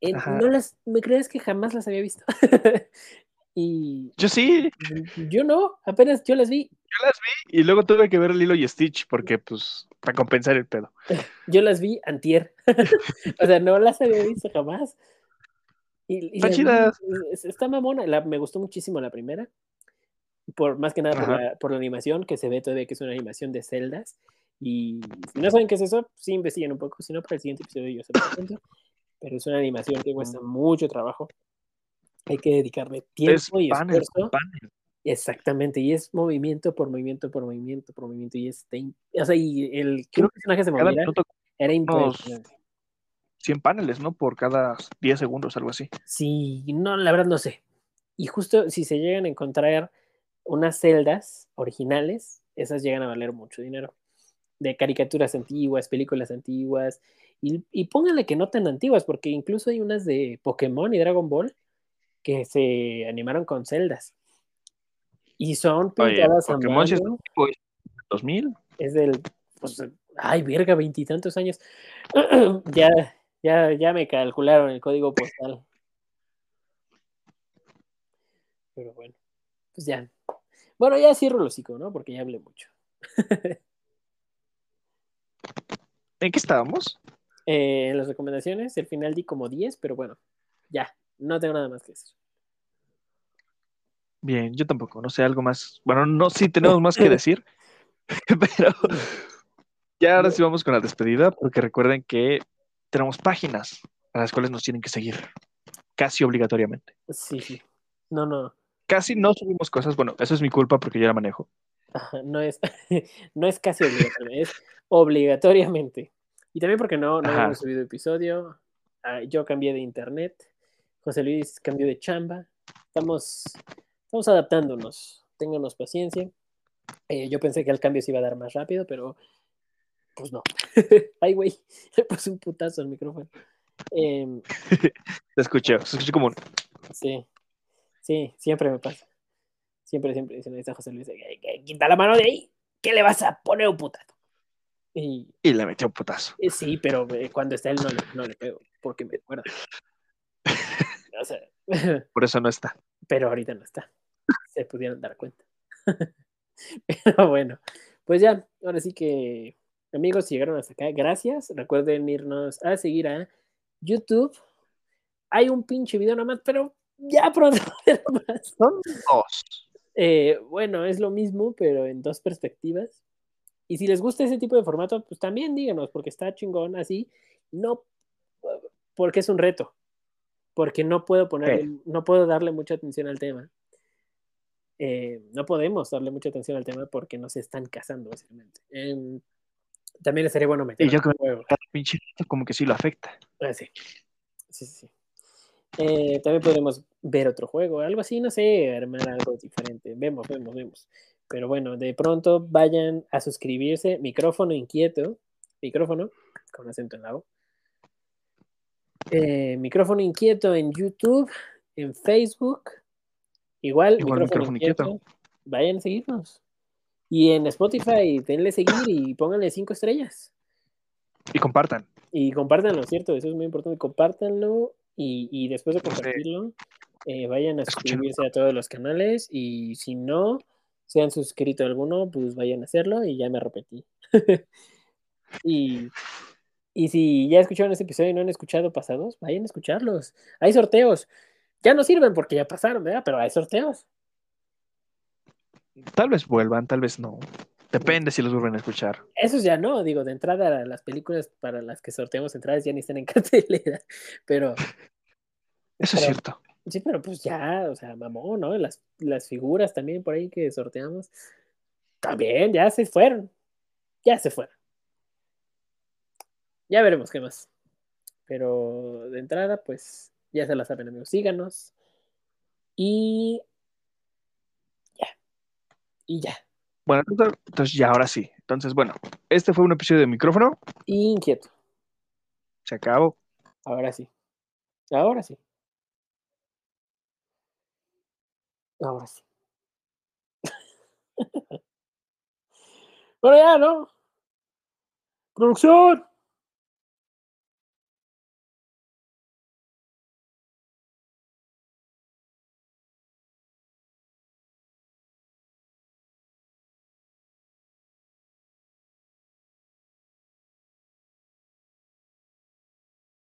Eh, Ajá. No las, ¿Me crees que jamás las había visto? y Yo sí, yo no, apenas yo las vi. yo las vi y luego tuve que ver Lilo y Stitch porque, pues, para compensar el pedo. Yo las vi antier. o sea, no las había visto jamás. Y, y Están las vi, chidas. es- Está mamona. La, me gustó muchísimo la primera. Por, más que nada por la, por la animación, que se ve todavía que es una animación de celdas. Y si no saben qué es eso, sí investiguen un poco. Si no, para el siguiente episodio yo se cuento. Pero es una animación que cuesta mucho trabajo. Hay que dedicarle Es tiempo y panel, esfuerzo. panel. Exactamente, y es movimiento por movimiento por movimiento por movimiento. Y es, o sea, y el que un personaje se moviera era impresionante. 100 paneles, ¿no? Por cada 10 segundos, algo así. Sí, no, la verdad no sé. Y justo si se llegan a encontrar unas celdas originales, esas llegan a valer mucho dinero. De caricaturas antiguas, películas antiguas. Y, y pónganle que no tan antiguas, porque incluso hay unas de Pokémon y Dragon Ball que se animaron con celdas. Y son Oye, pintadas a Pokémon sí es mano. tipo 2000. Es del. Pues, Ay, verga, veintitantos años. ya, ya, ya me calcularon el código postal. Pero bueno, pues ya. Bueno, ya cierro el hocico, ¿no? Porque ya hablé mucho. ¿En qué estábamos? Eh, en las recomendaciones, el final di como 10, pero bueno, ya, no tengo nada más que decir. Bien, yo tampoco, no sé, algo más. Bueno, no, sí tenemos más que decir, pero ya ahora sí vamos con la despedida, porque recuerden que tenemos páginas a las cuales nos tienen que seguir, casi obligatoriamente. Sí, sí. No, no. Casi no subimos cosas, bueno, eso es mi culpa porque yo la manejo. Ajá, no es, no es casi obligatorio, es obligatoriamente. Y también porque no, no Ajá. hemos subido episodio. Ah, yo cambié de internet. José Luis cambió de chamba. Estamos, estamos adaptándonos. Ténganos paciencia. Eh, yo pensé que el cambio se iba a dar más rápido, pero pues no. Ay, güey, le puse un putazo al micrófono. Em, Te escuché, se escuché como un... sí, sí, siempre me pasa. Siempre, siempre ahí está José Luis, "Eh, eh, quita la mano de ahí, ¿qué le vas a poner un putazo? Y Y le metió un putazo. Eh, Sí, pero eh, cuando está él no le, no le pego, porque me acuerdo. O sea, Por eso no está. pero ahorita no está. Se pudieron dar cuenta. Pero bueno, pues ya, ahora sí que, amigos, si llegaron hasta acá, gracias. Recuerden irnos a seguir a YouTube. Hay un pinche video nomás, pero ya pronto. Son dos. Eh, bueno, es lo mismo, pero en dos perspectivas. Y si les gusta ese tipo de formato, pues también díganos, porque está chingón así. No, porque es un reto. Porque no puedo poner, Sí. no puedo darle mucha atención al tema. Eh, no podemos darle mucha atención al tema porque nos están casando, básicamente. Em, también estaría bueno meter Y yo creo. Cada pinche como que sí lo afecta. Ah, sí. Sí, sí, sí. Eh, también podemos ver otro juego, algo así, no sé, armar algo diferente. Vemos, vemos, vemos. Pero bueno, de pronto vayan a suscribirse. Micrófono inquieto. Micrófono, con acento en la O. Eh, micrófono inquieto en YouTube, en Facebook. Igual, Igual micrófono, Micrófono inquieto. Inquieto. Vayan a seguirnos. Y en Spotify, denle seguir y pónganle cinco estrellas. Y compartan. Y compártanlo, ¿cierto? Eso es muy importante. Compártanlo y, y después de compartirlo, eh, vayan a suscribirse a todos los canales y si no se han suscrito a alguno, pues vayan a hacerlo y ya me repetí. y, y si ya escucharon este episodio y no han escuchado pasados, vayan a escucharlos. Hay sorteos. Ya no sirven porque ya pasaron, ¿verdad? Pero hay sorteos. Tal vez vuelvan, tal vez no. Depende si los vuelven a escuchar. Esos ya no, digo, de entrada las películas para las que sorteamos entradas ya ni están en cartelera, pero Eso es cierto. Sí, pero pues ya, o sea, mamón, ¿no? Las, las figuras también por ahí que sorteamos, también ya se fueron. Ya se fueron. Ya veremos qué más. Pero de entrada, pues ya se la saben, amigos. Síganos. Y ya. Y ya. Bueno, entonces, ya ahora sí. Entonces, bueno, este fue un episodio de micrófono. Inquieto. Se acabó. Ahora sí. Ahora sí. Ahora sí. bueno, ya, ¿no? Producción.